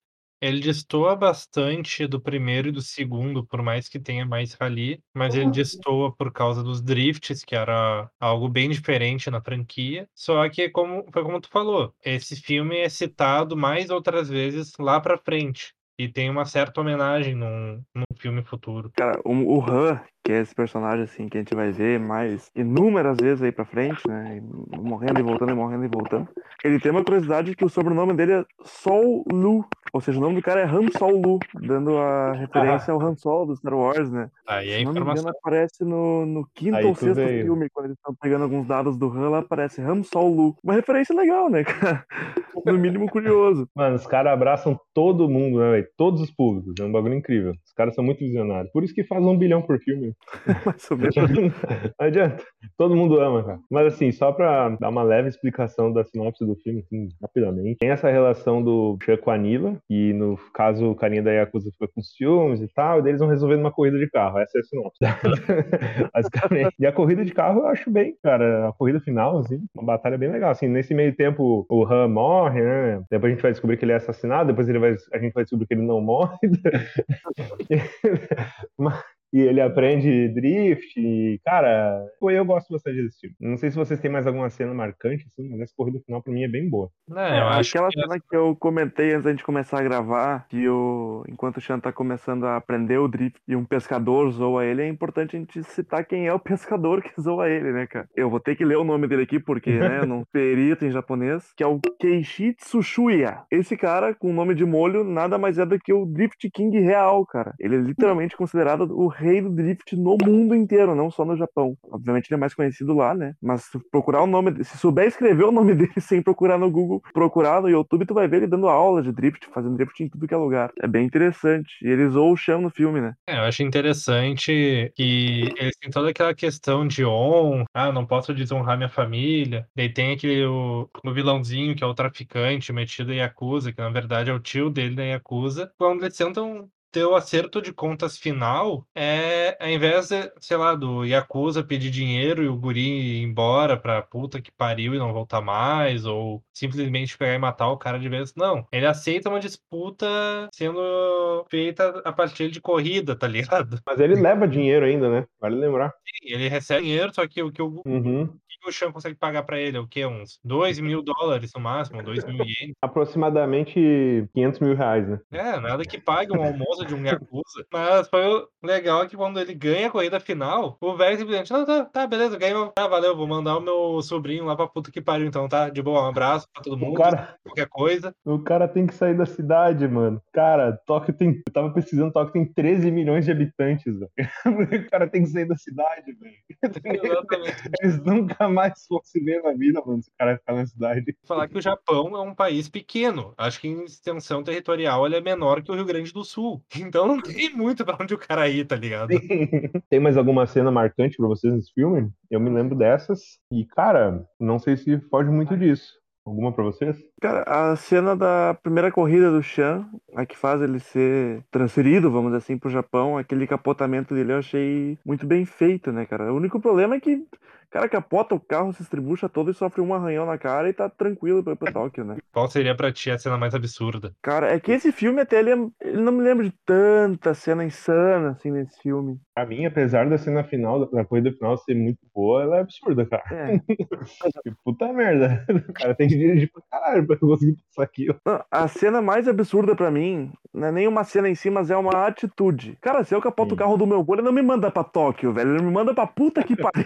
ele destoa bastante do primeiro e do segundo, por mais que tenha mais rally, mas ele destoa por causa dos drifts, que era algo bem diferente na franquia. Só que como foi como tu falou, esse filme é citado mais outras vezes lá pra frente. e tem uma certa homenagem num, num filme futuro. Cara, o, o Han, que é esse personagem assim que a gente vai ver mais inúmeras vezes aí pra frente, né? Morrendo e voltando e morrendo e voltando. Ele tem uma curiosidade que o sobrenome dele é Sol Lu. Ou seja, o nome do cara é Han Sol Lu, dando a referência ao Han Solo do Star Wars, né? Aí a Se não me engano, informação. aparece no, no quinto Aí ou sexto veio. filme, quando eles estão pegando alguns dados do Han, lá aparece Han Sol Lu. Uma referência legal, né, cara? No mínimo curioso. Mano, os caras abraçam todo mundo, né, velho? Todos os públicos. É um bagulho incrível. Os caras são muito visionários. Por isso que faz um bilhão por filme. Mais ou menos. Não adianta. Todo mundo ama, cara. Mas assim, só pra dar uma leve explicação da sinopse do filme, assim, rapidamente. Tem essa relação do Chuck com a Nila, e no caso o carinha da Yakuza fica com ciúmes e tal, e daí eles vão resolvendo uma corrida de carro. Essa é a sinopse. Basicamente. E a corrida de carro eu acho bem, cara. A corrida final, assim, uma batalha bem legal. Assim, nesse meio tempo o Han morre, né? Depois a gente vai descobrir que ele é assassinado, depois ele vai, a gente vai descobrir que ele não morre. Mas- E ele aprende drift, e, cara, eu gosto bastante desse filme. Não sei se vocês têm mais alguma cena marcante, assim, mas essa corrida final pra mim é bem boa. Né, eu acho Aquela que cena que eu comentei antes da gente começar a gravar, que o, enquanto o Xan tá começando a aprender o drift e um pescador zoa ele, é importante a gente citar quem é o pescador que zoa ele, né, cara? Eu vou ter que ler o nome dele aqui, porque, né, eu não perito em japonês, que é o Keishi Tsushuya. Esse cara, com o nome de molho, nada mais é do que o Drift King real, cara. Ele é literalmente considerado o rei do drift no mundo inteiro, não só no Japão. Obviamente ele é mais conhecido lá, né? Mas se procurar o nome, se souber escrever o nome dele sem procurar no Google, procurar no YouTube, tu vai ver ele dando aula de drift, fazendo drift em tudo que é lugar. É bem interessante. E eles zoam o chão no filme, né? É, eu acho interessante que eles têm toda aquela questão de honra, ah, não posso desonrar minha família. Daí tem aquele o, o vilãozinho que é o traficante metido em Yakuza, que na verdade é o tio dele da Yakuza. Quando eles tentam ter o acerto de contas final, é ao invés de, sei lá, do Yakuza pedir dinheiro e o guri ir embora pra puta que pariu e não voltar mais, ou simplesmente pegar e matar o cara de vez. Não, ele aceita uma disputa sendo feita a partir de corrida, tá ligado? Mas ele leva dinheiro ainda, né? Vale lembrar. Ele recebe dinheiro, só que o que o, Uhum. O que o Chan consegue pagar pra ele é o quê? Uns 2 mil dólares no máximo, 2 mil ienes. Aproximadamente 500 mil reais, né? É, nada que pague um almoço de um Yakuza. Mas foi o legal que quando ele ganha a corrida final, o velho simplesmente, não, tá, tá, beleza, ganhou. Tá, valeu, vou mandar o meu sobrinho lá pra puta que pariu, então, tá? De boa, um abraço pra todo mundo, cara, qualquer coisa. o cara tem que sair da cidade, mano. Cara, Tóquio tem. Eu tava pesquisando, Tóquio tem 13 milhões de habitantes, velho. O cara tem que sair da cidade, velho. Exatamente. Eles nunca mais vão se ver na vida, mano, se o cara ficar na cidade. Falar que o Japão é um país pequeno. Acho que em extensão territorial ele é menor que o Rio Grande do Sul. Então não tem muito pra onde o cara ir, tá ligado? Tem mais alguma cena marcante pra vocês nesse filme? Eu me lembro dessas. E, cara, não sei se foge muito disso. Alguma pra vocês? Cara, a cena da primeira corrida do Chan, a que faz ele ser transferido, vamos dizer assim, pro Japão, aquele capotamento dele eu achei muito bem feito, né, cara? O único problema é que o cara capota o carro, se estribucha todo e sofre um arranhão na cara e tá tranquilo pra ir pra Tóquio, né? Qual seria pra ti a cena mais absurda? Cara, é que esse filme até ele, é- ele não me lembro de tanta cena insana assim nesse filme. Pra mim, apesar da cena final, da corrida final ser muito boa, ela é absurda, cara. É. Que puta merda. O cara tem que dirigir pra caralho conseguir passar aquilo. A cena mais absurda pra mim não é nem uma cena em si, mas é uma atitude. Cara, se eu capoto Sim. o carro do meu vô, ele não me manda pra Tóquio, velho. Ele me manda pra puta que pariu.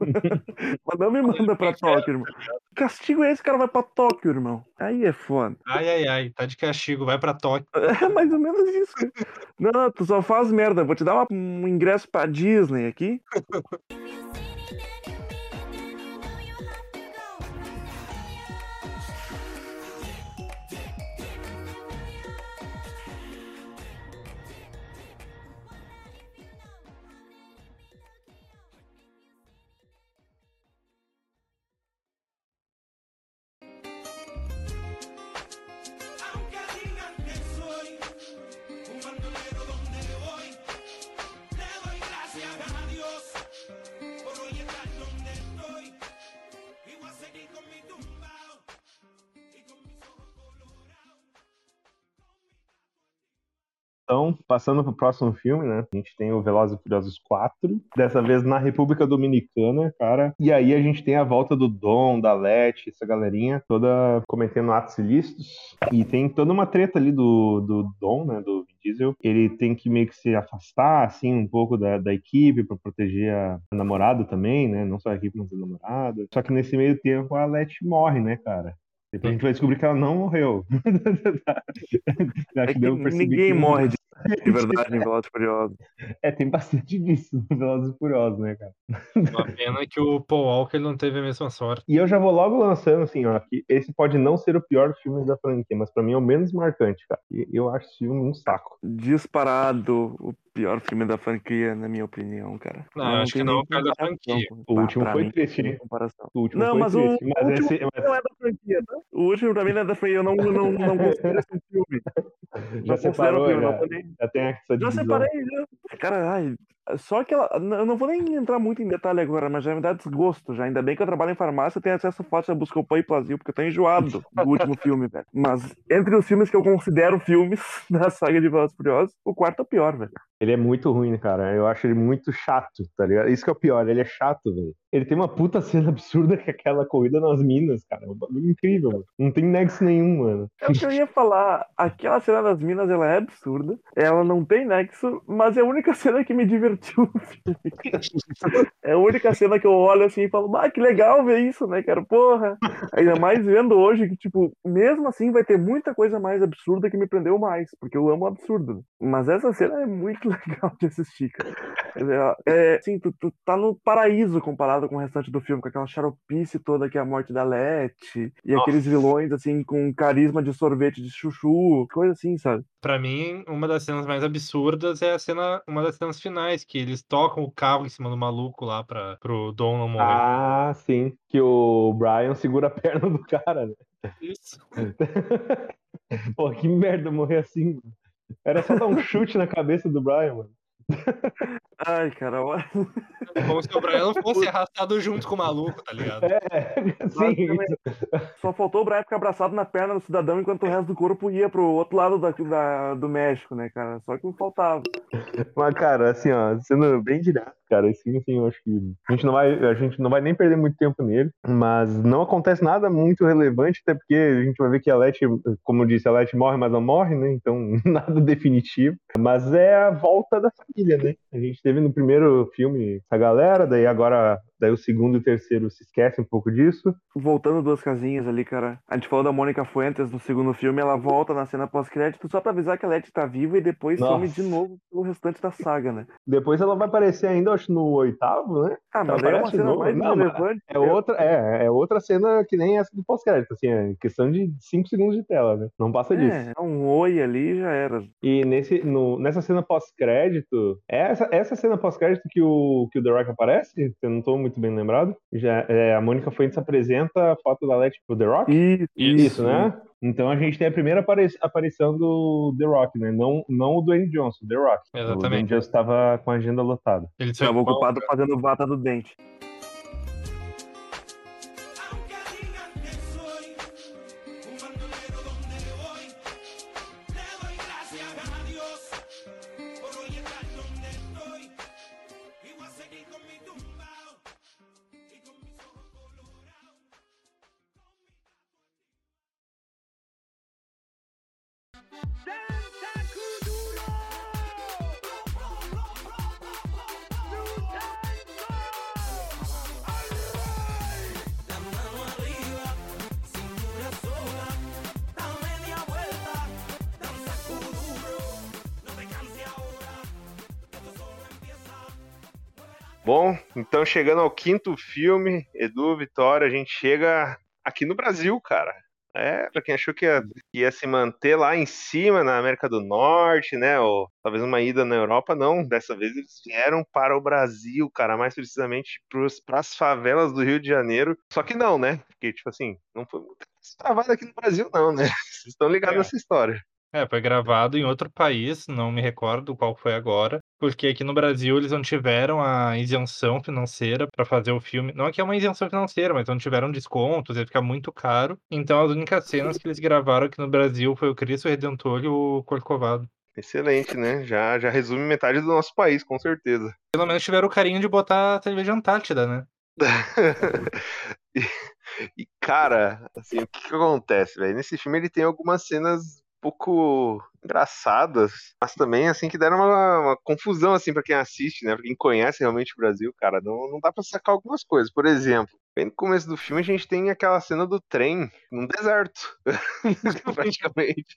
mas não me manda pra Tóquio, irmão. Que castigo é esse? O cara vai pra Tóquio, irmão. Aí é foda. Ai, ai, ai, tá de castigo, vai pra Tóquio. É mais ou menos isso. Não, não, tu só faz merda. Vou te dar uma- um ingresso pra Disney aqui. Então, passando pro próximo filme, né? A gente tem o Velozes e Furiosos 4, dessa vez na República Dominicana, cara. E aí a gente tem a volta do Dom, da Leti, essa galerinha toda cometendo atos ilícitos. E tem toda uma treta ali do, do Dom, né? Do Vin Diesel. Ele tem que meio que se afastar, assim, um pouco da, da equipe pra proteger a, a namorada também, né? Não só a equipe, mas a namorada. Só que nesse meio tempo a Leti morre, né, cara? Depois a gente vai descobrir que ela não morreu. É Acho que ninguém que- morre de, de verdade em Velozes e Furiosos. É, tem bastante disso no Velozes e Furiosos, né, cara? Uma pena que o Paul Walker não teve a mesma sorte. E eu já vou logo lançando, assim, ó, que esse pode não ser o pior filme da franquia, mas pra mim é o menos marcante, cara. E eu acho esse filme um saco. Disparado o pior filme da franquia, na minha opinião, cara. Não, eu acho que não, por causa da franquia. O último pra foi mim, triste, hein? comparação. O último Não, foi mas o, triste, o mas último esse- mim mas não é da franquia, tá? O último pra mim não é da franquia, eu não, não, não considero esse um filme. já Não separou, filme, já, não já tem essa Já divisão. separei, já. Cara, ai, só que ela. Eu não vou nem entrar muito em detalhe agora, mas já me dá desgosto já. Ainda bem que eu trabalho em farmácia e tenho acesso fácil a Buscopan e Plasil, porque eu tô enjoado do último filme, velho. Mas entre os filmes que eu considero filmes da saga de Velozes e Furiosos, o quarto é o pior, velho. Ele é muito ruim, cara. Eu acho ele muito chato, tá ligado? Isso que é o pior, ele é chato, velho. Ele tem uma puta cena absurda que é aquela corrida nas minas, cara. É um bagulho incrível, mano. Não tem nexo nenhum, mano. É o que eu ia falar. Aquela cena das minas, ela é absurda. Ela não tem nexo, mas é a única cena que me divertiu. É a única cena que eu olho assim e falo, ah, que legal ver isso, né, cara? Porra. Ainda mais vendo hoje que, tipo, mesmo assim vai ter muita coisa mais absurda que me prendeu mais, porque eu amo absurdo. Mas essa cena é muito legal de assistir, cara. É, é, assim, tu, tu tá no paraíso comparado com o restante do filme, com aquela xaropice toda que é a morte da Letty, e Nossa. aqueles vilões, assim, com carisma de sorvete de chuchu, coisa assim, sabe? Pra mim, uma das cenas mais absurdas é a cena, uma das cenas finais, que eles tocam o carro em cima do maluco lá pra, pro Dom não morrer. Ah, sim. Que o Brian segura a perna do cara, né? Isso. Pô, que merda morrer assim, mano. Era só dar um chute na cabeça do Brian, mano. Ai, cara, olha. Como se o Brian não fosse arrastado junto com o maluco, tá ligado? É, sim. Só faltou o Brian ficar abraçado na perna do cidadão enquanto o resto do corpo ia pro outro lado da, da- do México, né, cara? Só que não faltava. Mas, cara, assim, ó, sendo bem direto, cara, esse filme, assim, eu acho que a gente não vai, a gente não vai nem perder muito tempo nele, mas não acontece nada muito relevante, até porque a gente vai ver que a Letty, como eu disse, a Letty morre, mas não morre, né? Então, nada definitivo. Mas é a volta da família, né? A gente teve no primeiro filme essa galera, daí agora, daí o segundo e o terceiro se esquece um pouco disso. Voltando duas casinhas ali, cara. A gente falou da Mônica Fuentes no segundo filme, ela volta na cena pós-crédito só pra avisar que a Letty tá viva e depois Nossa. some de novo pelo restante da saga, né? Depois ela vai aparecer ainda, acho, no oitavo, né? Ah, mas é uma aparece de cena novo? mais Não, relevante. É outra, é, é outra cena que nem essa do pós-crédito, assim, é questão de 5 segundos de tela, né? Não passa disso. É, é um oi ali e já era. E nesse, no, nessa cena pós-crédito, é essa, essa cena pós-crédito que o, que o The Rock aparece, eu não tô muito bem lembrado, já, é, a Mônica Fuentes apresenta a foto da Letty pro The Rock? Isso, Isso, né? Então a gente tem a primeira apari- aparição do The Rock, né? Não, não o Dwayne Johnson, o The Rock. O Dwayne Exatamente. Johnson estava com a agenda lotada. Ele Estava ocupado fazendo vata do dente. Bom, então chegando ao quinto filme, Edu, Vitória, a gente chega aqui no Brasil, cara. É, pra quem achou que ia, ia se manter lá em cima, na América do Norte, né? Ou talvez uma ida na Europa, não. Dessa vez eles vieram para o Brasil, cara, mais precisamente para as favelas do Rio de Janeiro. Só que não, né? Porque, tipo assim, não foi muito travado aqui no Brasil, não, né? Vocês estão ligados É. nessa história. É, foi gravado em outro país, não me recordo qual foi agora, porque aqui no Brasil eles não tiveram a isenção financeira para fazer o filme. Não é que é uma isenção financeira, mas não tiveram descontos, ia ficar muito caro. Então as únicas cenas que eles gravaram aqui no Brasil foi o Cristo Redentor e o Corcovado. Excelente, né? Já, já resume metade do nosso país, com certeza. Pelo menos tiveram o carinho de botar a cerveja Antártida, né? e, e, cara, assim, o que, que acontece, velho? Nesse filme ele tem algumas cenas pouco engraçadas, mas também, assim, que deram uma, uma confusão, assim, pra quem assiste, né? Pra quem conhece realmente o Brasil, cara, não, não dá pra sacar algumas coisas. Por exemplo, bem no começo do filme a gente tem aquela cena do trem num deserto, praticamente.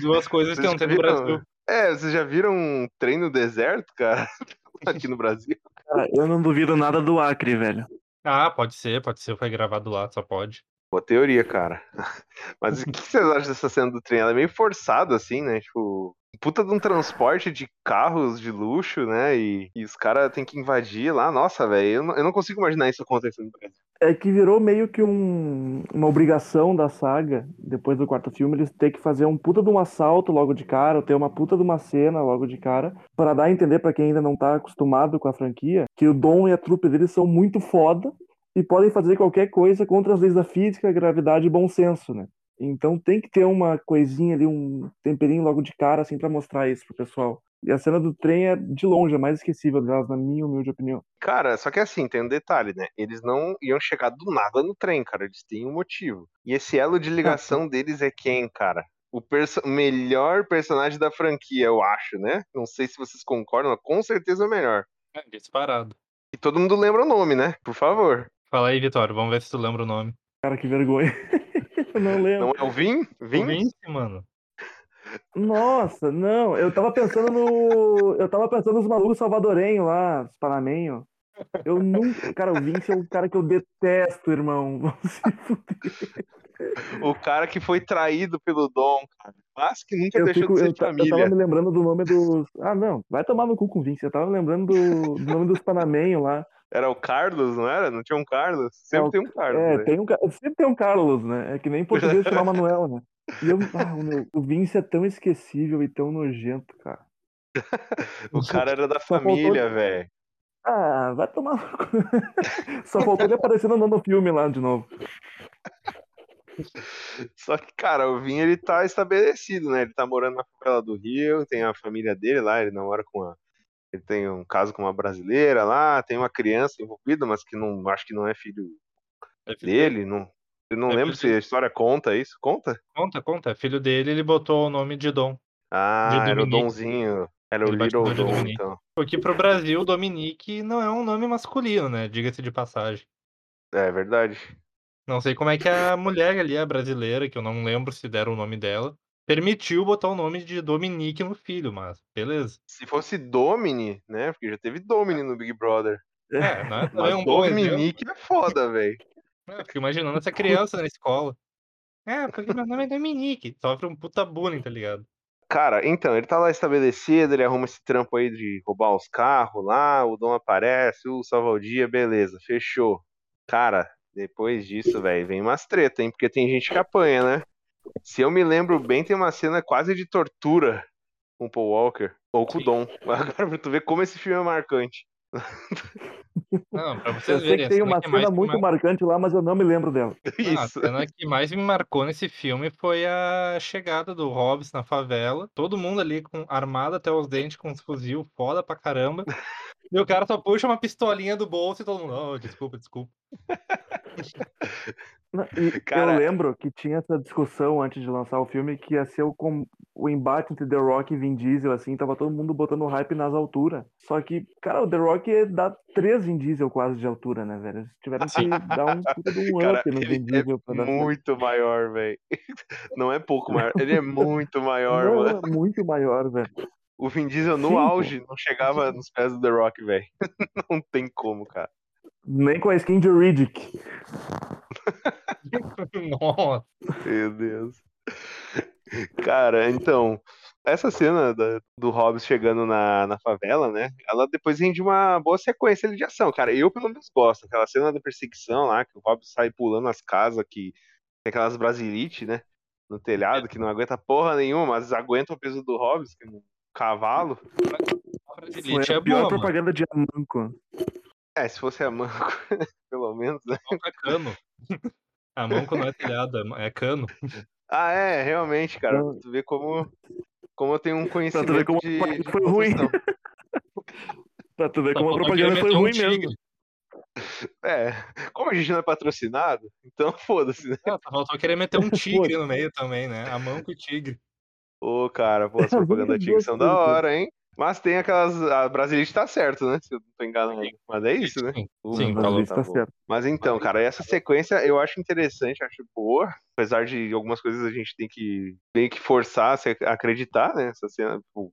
Duas coisas que Vocês não tem no? Brasil. É, vocês já viram um trem no deserto, cara? Aqui no Brasil? Cara, eu não duvido nada do Acre, velho. Ah, pode ser, pode ser, foi gravado lá, só pode. Boa teoria, cara. Mas o que vocês acham dessa cena do trem? Ela é meio forçada, assim, né? Tipo, puta de um transporte de carros de luxo, né? E, e os caras têm que invadir lá. Nossa, velho, eu, não- eu não consigo imaginar isso acontecendo no Brasil. É que virou meio que um- uma obrigação da saga, depois do quarto filme, eles ter que fazer um puta de um assalto logo de cara, ou ter uma puta de uma cena logo de cara, para dar a entender pra quem ainda não tá acostumado com a franquia, que o Dom e a trupe deles são muito foda e podem fazer qualquer coisa contra as leis da física, gravidade e bom senso, né? Então tem que ter uma coisinha ali, um temperinho logo de cara, assim, pra mostrar isso pro pessoal. E a cena do trem é, de longe, a mais esquecível delas, na minha humilde opinião. Cara, só que assim, tem um detalhe, né? Eles não iam chegar do nada no trem, cara. Eles têm um motivo. E esse elo de ligação deles é quem, cara? O perso- melhor personagem da franquia, eu acho, né? Não sei se vocês concordam, mas com certeza é o melhor. É, disparado. E todo mundo lembra o nome, né? Por favor. Fala aí, Vitório, vamos ver se tu lembra o nome. Cara, que vergonha. Eu não lembro. Não é o Vin? Vin? Vince, mano. Nossa, não, eu tava pensando no. Eu tava pensando nos malucos salvadorenhos lá, os panamenhos. Eu nunca. Cara, o Vince é um cara que eu detesto, irmão. Vão se fuder. O cara que foi traído pelo Dom, cara. Mas que nunca Eu, deixou fico, de ser eu, ta- eu família. tava me lembrando do nome dos. Ah, não, vai tomar no cu com o Vince. Eu tava me lembrando do, do nome dos panamenhos lá. Era o Carlos, não era? Não tinha um Carlos? Sempre É tem um Carlos. É, né? tem um, sempre tem um Carlos, né? É que nem em português chamar Manuel, né? E eu, ah, o, meu, o Vince é tão esquecível e tão nojento, cara. O cara era da Só faltou- família, velho. Ah, vai tomar. Só faltou ele aparecer no filme lá de novo. Só que, cara, o Vin, ele tá estabelecido, né? Ele tá morando na favela do Rio, tem a família dele lá, ele namora com a... Ele tem um caso com uma brasileira lá, tem uma criança envolvida, mas que não acho que não é filho É filho dele, não... Eu não É lembro se a história conta isso. Conta? Conta, conta. É Filho dele, ele botou o nome de Dom. Ah, De era o. Donzinho. Era o Ele Little batizou de Dom, Dominique. então. Porque pro Brasil, Dominique não é um nome masculino, né? Diga-se de passagem. É verdade. Não sei como é que a mulher ali, a brasileira, que eu não lembro se deram o nome dela, permitiu botar o nome de Dominique no filho, mas beleza. Se fosse Domini, né? Porque já teve Domini no Big Brother. É, não é, não é um. Dominique é foda, velho. É, fico imaginando essa criança na escola. É, porque meu nome é Dominique. Sofre um puta bullying, tá ligado? Cara, então, ele tá lá estabelecido, ele arruma esse trampo aí de roubar os carros lá, o Dom aparece, o salva o dia, beleza, fechou. Cara, depois disso, velho, vem umas treta, hein? Porque tem gente que apanha, né? Se eu me lembro bem, tem uma cena quase de tortura com o Paul Walker, ou com o Dom. Agora pra tu ver como esse filme é marcante. Não, pra Eu vocês sei verem. que tem uma que cena me muito mar- marcante lá, mas eu não me lembro dela. Ah, a cena que mais me marcou nesse filme foi a chegada do Hobbs na favela. Todo mundo ali com armado até os dentes, com os fuzil foda pra caramba. E o cara só puxa uma pistolinha do bolso e todo mundo. Oh, desculpa, desculpa. Cara- eu lembro que tinha essa discussão antes de lançar o filme que ia ser o, com- o embate entre The Rock e Vin Diesel, assim, tava todo mundo botando hype nas alturas. Só que, cara, o The Rock dá três Vin Diesel quase de altura, né, velho? Eles tiveram que dar um puta de um Cara, up no Vin Diesel pra é dar certo. muito maior, velho. Não é pouco maior, ele é muito maior, Não, mano. é muito maior, velho. O Vin Diesel no Sim, auge não chegava nos pés do The Rock, velho. Não tem como, cara. Nem com a skin de Riddick. Nossa. Meu Deus. Cara, então, essa cena da- do Hobbs chegando na, na favela, né? Ela depois rende uma boa sequência de ação, cara. Eu, pelo menos, gosto. Aquela cena da perseguição lá, que o Hobbs sai pulando as casas, que tem aquelas brasilite, né? No telhado, que não aguenta porra nenhuma, mas aguenta o peso do Hobbs, que é um cavalo. A Brasilite a é pior boa, mano. propaganda de Amanco. É, se fosse a Manco, pelo menos, né? Manco é cano. A manco não é telhado, é cano. Ah, é, realmente, cara. Pra Tu vê como como eu tenho um Pra tu ver conhecimento como de, a foi ruim. Pra tu ver como a propaganda foi um ruim mesmo. tigre. É, como a gente não é patrocinado, então foda-se, né? Ah, só faltou querer meter um tigre no meio também, né? A mão com o tigre. Ô, cara, pô, as As propagandas duas são da hora, hein? Mas tem aquelas. A Brasilite tá certo, né? Se eu não tô enganado. Mas é isso, né? Sim, Uh, sim, falou. tá bom. certo. Mas então, cara, essa sequência eu acho interessante, acho boa. Apesar de algumas coisas a gente tem que meio que forçar a se acreditar, né? Essa cena, tipo,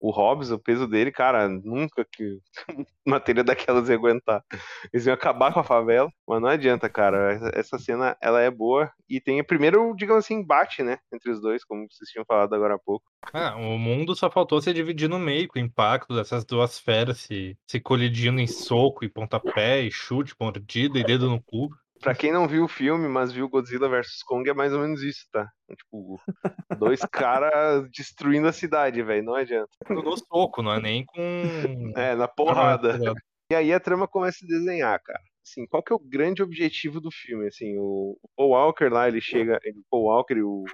o Hobbs, o peso dele, cara, nunca que uma telha daquelas ia aguentar. Eles iam acabar com a favela, mas não adianta, cara. Essa, essa cena, ela é boa e tem o primeiro, digamos assim, embate, né? Entre os dois, como vocês tinham falado agora há pouco. Ah, o mundo só faltou se dividir no meio com o impacto dessas duas feras se, se colidindo em soco e pontapé, e chute, mordida e dedo no cu. Pra quem não viu o filme, mas viu Godzilla vs Kong, é mais ou menos isso, tá? Tipo, dois caras destruindo a cidade, velho. Não adianta. No soco, não é nem com. É, na porrada. E aí a trama começa a se desenhar, cara. Assim, qual que é o grande objetivo do filme? Assim, o o Paul Walker lá, ele chega, ele- o Paul Walker e o,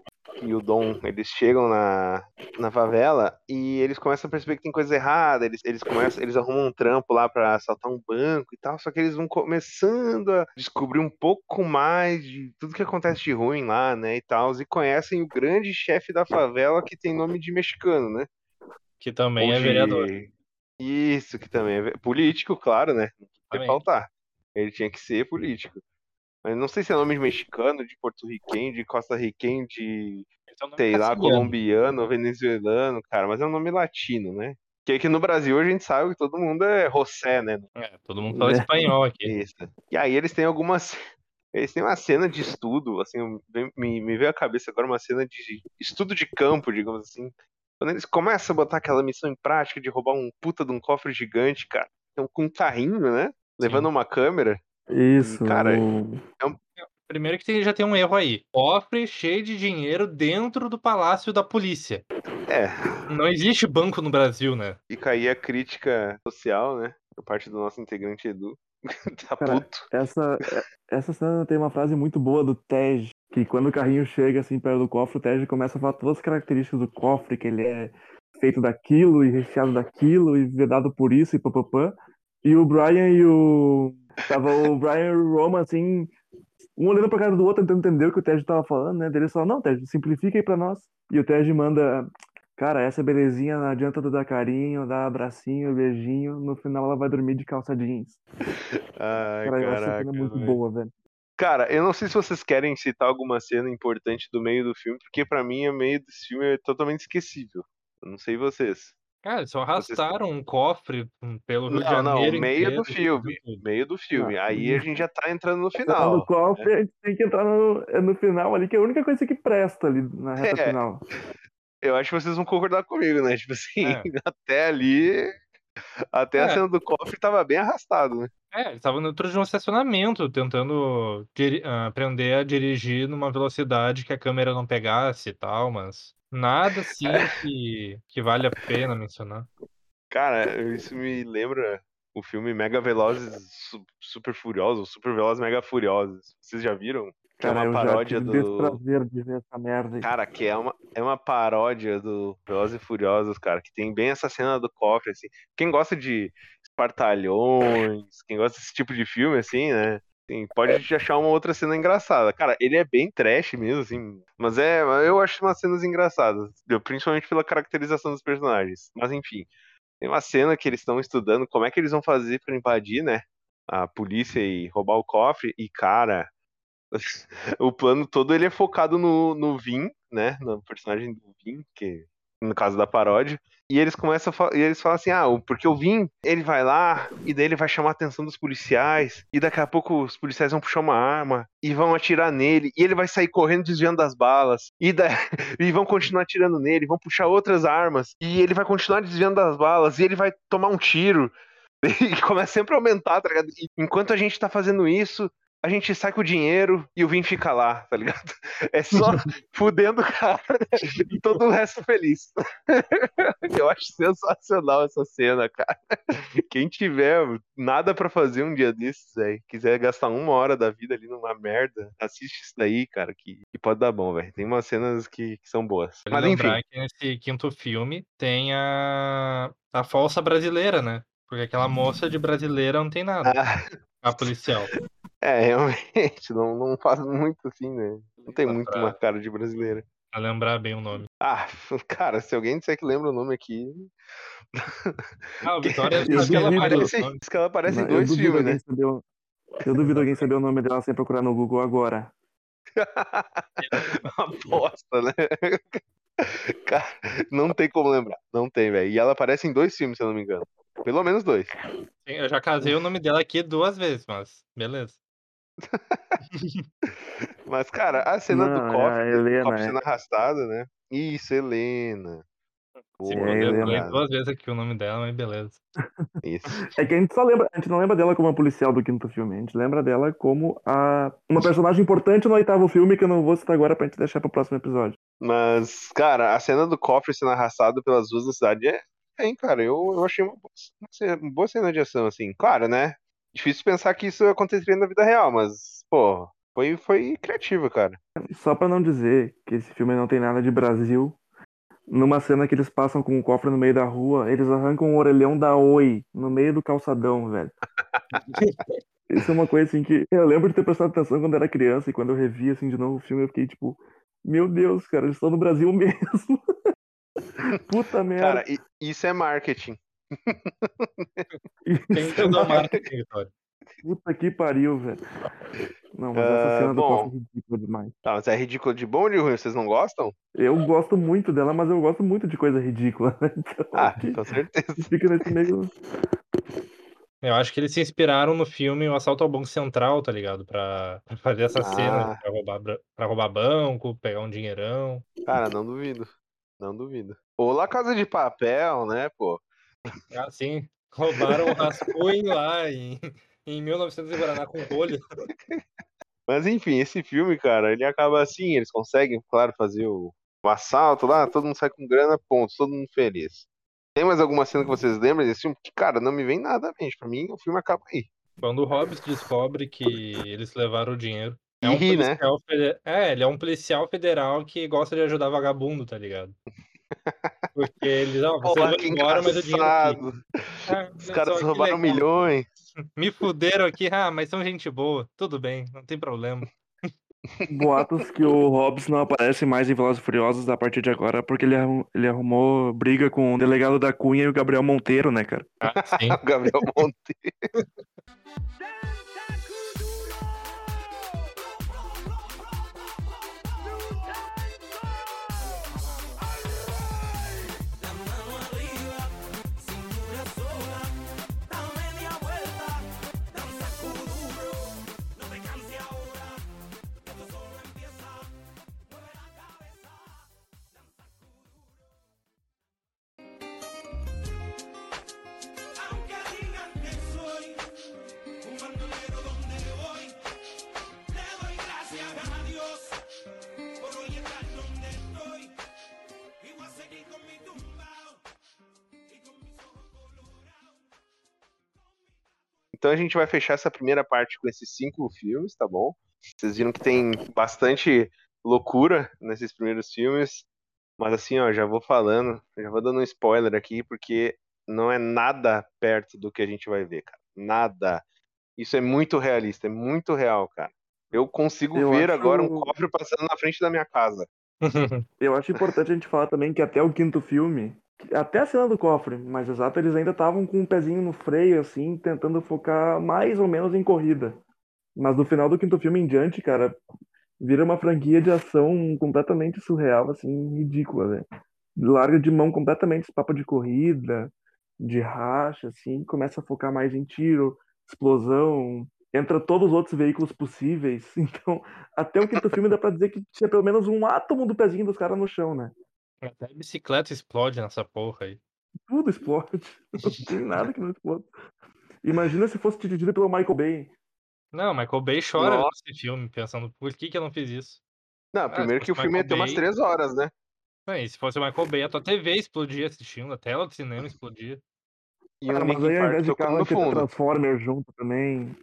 e o Dom, eles chegam na, na favela e eles começam a perceber que tem coisa errada, eles, eles começam, eles arrumam um trampo lá pra assaltar um banco e tal, só que eles vão começando a descobrir um pouco mais de tudo que acontece de ruim lá, né, e tal, e conhecem o grande chefe da favela que tem nome de mexicano, né? Que também Ou é de- vereador. Isso, que também é político, claro, né? Pode Também. faltar. Ele tinha que ser político. Mas não sei se é nome de mexicano, de porto-riquenho, de costa-riquenho, de, é sei lá, colombiano, venezuelano, cara, mas é um nome latino, né? Que aqui no Brasil a gente sabe que todo mundo é José, né? É, todo mundo fala É. espanhol aqui. Isso. E aí eles têm algumas. Eles têm uma cena de estudo, assim, me, me veio à cabeça agora uma cena de estudo de campo, digamos assim. Quando eles começam a botar aquela missão em prática de roubar um puta de um cofre gigante, cara. Então, com um carrinho, né? Levando uma câmera. Isso, Cara, o- Primeiro que tem- já tem um erro aí. Cofre cheio de dinheiro dentro do palácio da polícia. É, Não existe banco no Brasil, né? fica aí a crítica social, né? Por parte do nosso integrante Edu. tá Cara, puto. essa, é- essa cena tem uma frase muito boa do Tej, que quando o carrinho chega assim perto do cofre, o Tej começa a falar todas as características do cofre, que ele é feito daquilo e recheado daquilo e vedado por isso e papapã. E o Brian e o. Tava o Brian e o Roman assim, um olhando pra cara do outro, tentando entender o que o Tej tava falando, né? Ele só, não, Tej, simplifica aí pra nós. E o Tej manda, cara, essa belezinha não adianta tu dar carinho, dar abracinho, beijinho, no final ela vai dormir de calça jeans. Ai, Cara, acho essa caraca. cena muito boa, velho. Cara, eu não sei se vocês querem citar alguma cena importante do meio do filme, porque pra mim o meio desse filme é totalmente esquecível. Eu não sei vocês. Cara, só Vocês- arrastaram um cofre hum, pelo Rio de Não, não, Janeiro meio inteiro, do filme. Meio do filme. Ah, Aí a gente já tá entrando no Essa final. do cofre, a gente tem que entrar no, é no final ali, que é a única coisa que presta ali na reta É. final. Eu acho que vocês vão concordar comigo, né? Tipo assim, É. até ali. Até a É. cena do cofre tava bem arrastado, né? É, ele tava dentro de um estacionamento, tentando ah, aprender a dirigir numa velocidade que a câmera não pegasse e tal, mas nada assim que, que vale a pena mencionar. Cara, isso me lembra o filme Mega Velozes Su- Super Furiosos, Super Velozes Mega Furiosos. Vocês já viram? Que é Cara, uma eu já paródia tive do. desprazer de ver essa merda aí. Cara, que é uma, é uma paródia do Velozes e Furiosos, cara, que tem bem essa cena do cofre, assim. Quem gosta de espartalhões, quem gosta desse tipo de filme, assim, né? Assim, pode achar uma outra cena engraçada. Cara, ele é bem trash mesmo, assim. Mas é, eu acho umas cenas engraçadas, principalmente pela caracterização dos personagens. Mas enfim, tem uma cena que eles estão estudando como é que eles vão fazer pra invadir, né? A polícia e roubar o cofre. E, cara, o plano todo ele é focado no, no Vin, né? No personagem do Vin, que no caso da paródia. E eles começam e eles falam assim: "Ah, porque o Vin, ele vai lá e daí ele vai chamar a atenção dos policiais, e daqui a pouco os policiais vão puxar uma arma e vão atirar nele, e ele vai sair correndo desviando das balas. E, da- e vão continuar atirando nele, vão puxar outras armas, e ele vai continuar desviando das balas, e ele vai tomar um tiro. E começa sempre a aumentar, tá ligado? E enquanto a gente tá fazendo isso, a gente sai com o dinheiro e o Vin fica lá, tá ligado? É só fudendo o cara e todo o resto feliz. Eu acho sensacional essa cena, cara. Quem tiver nada pra fazer um dia desses, velho, quiser gastar uma hora da vida ali numa merda, assiste isso daí, cara, que, que pode dar bom, velho. Tem umas cenas que, que são boas. Vale Mas enfim, lembrar que nesse quinto filme tem a, a falsa brasileira, né? Porque aquela moça de brasileira não tem nada. ah, A policial. É, realmente, não, não faz muito assim, né? Não tem muito uma cara de brasileira. Pra lembrar bem o nome. Ah, cara, se alguém disser que lembra o nome aqui. Ah, o Vitória Eu Diz que ela aparece, diz que ela aparece em dois filmes, né? saber Eu duvido alguém saber o nome dela sem procurar no Google agora. Uma bosta, né? Cara, não tem como lembrar. Não tem, velho. E ela aparece em dois filmes, se eu não me engano. Pelo menos dois. Sim, Eu já casei o nome dela aqui duas vezes, mas beleza. Mas, cara, a cena Não, do é a cofre, do Helena, cofre é. sendo arrastado, né? Isso, Helena. Se Boa, É, Helena. duas vezes aqui o nome dela, mas beleza. Isso. É que a gente só lembra, a gente não lembra dela como a policial do quinto filme, a gente lembra dela como a uma personagem importante no oitavo filme que eu não vou citar agora pra gente deixar pro próximo episódio. Mas, cara, a cena do cofre sendo arrastado pelas ruas da cidade é. Hein, cara, eu, eu achei uma boa, uma boa cena de ação, assim. Claro, né? Difícil pensar que isso aconteceria na vida real, mas, pô, foi, foi criativo, cara. Só pra não dizer que esse filme não tem nada de Brasil, numa cena que eles passam com o cofre no meio da rua, eles arrancam o orelhão da Oi no meio do calçadão, velho. Isso é uma coisa assim que eu lembro de ter prestado atenção quando era criança e quando eu revi assim de novo o filme eu fiquei tipo, meu Deus, cara, eles estão no Brasil mesmo. Puta merda. Cara, isso é marketing. Tem que dar marketing, Vitória. Puta que pariu, velho. Não, mas essa Ah, cena do é ridícula demais. Tá, mas é ridículo de bom ou de ruim? Vocês não gostam? Eu gosto muito dela, mas eu gosto muito de coisa ridícula. né? Então, Ah, com certeza. fica nesse meio. Eu acho que eles se inspiraram no filme O Assalto ao Banco Central, tá ligado? Pra, pra fazer essa cena, Ah. pra roubar, pra roubar banco, pegar um dinheirão. Cara, não duvido. Não duvido. Ou La Casa de Papel, né, pô? Assim, roubaram o rascunho lá em, em 1900 e Guaraná com rolha. Mas enfim, esse filme, cara, ele acaba assim, eles conseguem, claro, fazer o, o assalto lá, todo mundo sai com grana, ponto, todo mundo feliz. Tem mais alguma cena que vocês lembram desse filme? Que, cara, não me vem nada à mente. Pra mim, o filme acaba aí. Quando o Hobbs descobre que eles levaram o dinheiro. É um ri, né? policial fede- É, ele é um policial federal que gosta de ajudar vagabundo, tá ligado? Porque eles, ó, vocês Olha vão que embora, mas o dinheiro aqui. Ah, Os caras roubaram legal. milhões. Me fuderam aqui, ah, mas são gente boa. Tudo bem, não tem problema. Boatos que o Hobbs não aparece mais em Velozes e Furiosos a partir de agora, porque ele, arrum- ele arrumou briga com o delegado da Cunha e o Gabriel Monteiro, né, cara? Ah, sim. O Gabriel Monteiro. Então a gente vai fechar essa primeira parte com esses cinco filmes, tá bom? Vocês viram que tem bastante loucura nesses primeiros filmes. Mas assim, ó, já vou falando, já vou dando um spoiler aqui, porque não é nada perto do que a gente vai ver, cara. Nada. Isso é muito realista, é muito real, cara. Eu consigo Eu ver acho- agora um cofre passando na frente da minha casa. Eu acho importante a gente falar também que até o quinto filme, até a cena do cofre, mais exato, eles ainda estavam com um pezinho no freio, assim, tentando focar mais ou menos em corrida. Mas no final do quinto filme em diante, cara, vira uma franquia de ação completamente surreal, assim, ridícula, né? Larga de mão completamente esse papo de corrida, de racha, assim, começa a focar mais em tiro, explosão, entra todos os outros veículos possíveis. Então, até o quinto filme dá pra dizer que tinha pelo menos um átomo do pezinho dos caras no chão, né? Até a bicicleta explode nessa porra aí. Tudo explode. Não tem nada que não explode. Imagina se fosse dirigido pelo Michael Bay. Não, Michael Bay chora Nossa. esse filme, pensando, por que que eu não fiz isso? Não, Ah, primeiro que o filme ia ter umas três horas, né? Não, e se fosse o Michael Bay, a tua TV explodia assistindo, a tela do cinema explodia. E um Ah, mas aí ao invés de carro, no fundo. Transformer junto também.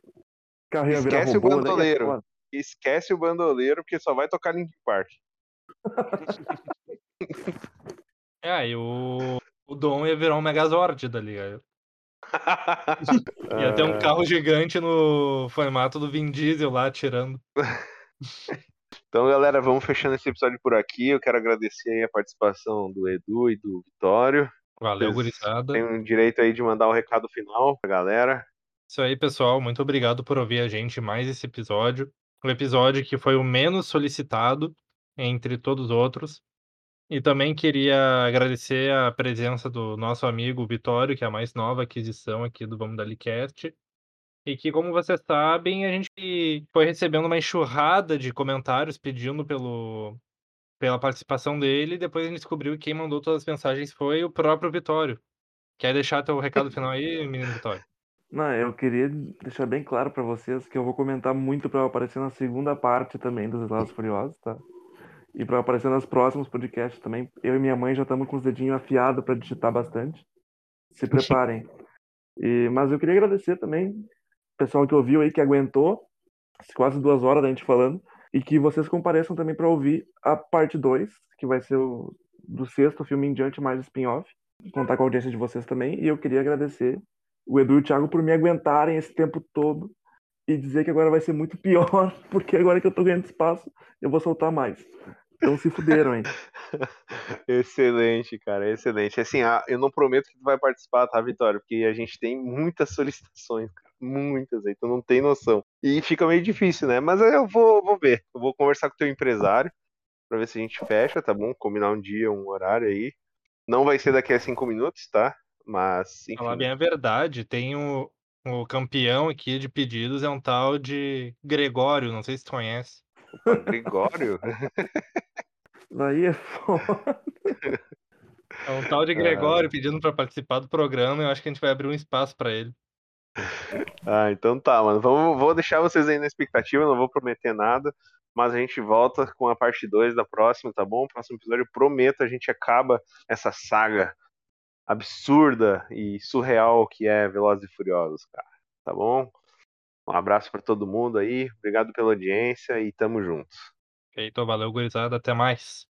Virar Esquece o robô, né? bandoleiro. Foda. Esquece o bandoleiro, porque só vai tocar Linkin Park. É, e o, o Dom ia virar um Megazord, tá ligado? Ia ter um Ah, carro gigante no formato do Vin Diesel lá atirando. Então, galera, vamos fechando esse episódio por aqui. Eu quero agradecer aí a participação do Edu e do Vitório. Valeu, Vocês gurizada. Tem o direito aí de mandar o recado final pra galera. Isso aí, pessoal. Muito obrigado por ouvir a gente mais esse episódio. Um episódio que foi o menos solicitado entre todos os outros. E também queria agradecer a presença do nosso amigo Vitório, que é a mais nova aquisição aqui do Vamos Dali Cast. E que, como vocês sabem, a gente foi recebendo uma enxurrada de comentários pedindo pelo, pela participação dele. E depois a gente descobriu que quem mandou todas as mensagens foi o próprio Vitório. Quer deixar teu recado final aí, menino Vitório? Não, eu queria deixar bem claro pra vocês que eu vou comentar muito eu aparecer na segunda parte também dos e Furiosos, tá? E eu aparecer nos próximos podcasts também. Eu e minha mãe já estamos com os dedinhos afiados pra digitar bastante. Se preparem. E, mas eu queria agradecer também o pessoal que ouviu aí, que aguentou quase duas horas da gente falando. E que vocês compareçam também pra ouvir a parte 2, que vai ser o do sexto filme em diante, mais spin-off. Contar com a audiência de vocês também. E eu queria agradecer o Edu e o Thiago por me aguentarem esse tempo todo e dizer que agora vai ser muito pior, porque agora que eu tô ganhando espaço, eu vou soltar mais. Então se fuderam, hein? Excelente, cara, excelente. Assim, ah, eu não prometo que tu vai participar, tá, Vitória? Porque a gente tem muitas solicitações, cara. Muitas aí, tu não tem noção. E fica meio difícil, né? Mas eu vou, vou ver. Eu vou conversar com o teu empresário pra ver se a gente fecha, tá bom? Combinar um dia, um horário aí. Não vai ser daqui a cinco minutos, tá? Mas, Falar enfim. bem a verdade, tem o, o campeão aqui de pedidos, é um tal de Gregório, não sei se tu conhece. Gregório? Daí é foda. É um tal de Gregório pedindo pra participar do programa, eu acho que a gente vai abrir um espaço pra ele. Ah, então tá, mano. Vamos, vou deixar vocês aí na expectativa, não vou prometer nada. Mas a gente volta com a parte 2 da próxima, tá bom? Próximo episódio, eu prometo, a gente acaba essa saga absurda e surreal que é Velozes e Furiosos, cara. Tá bom? Um abraço pra todo mundo aí. Obrigado pela audiência e tamo junto. Feito, valeu, gurizada, até mais.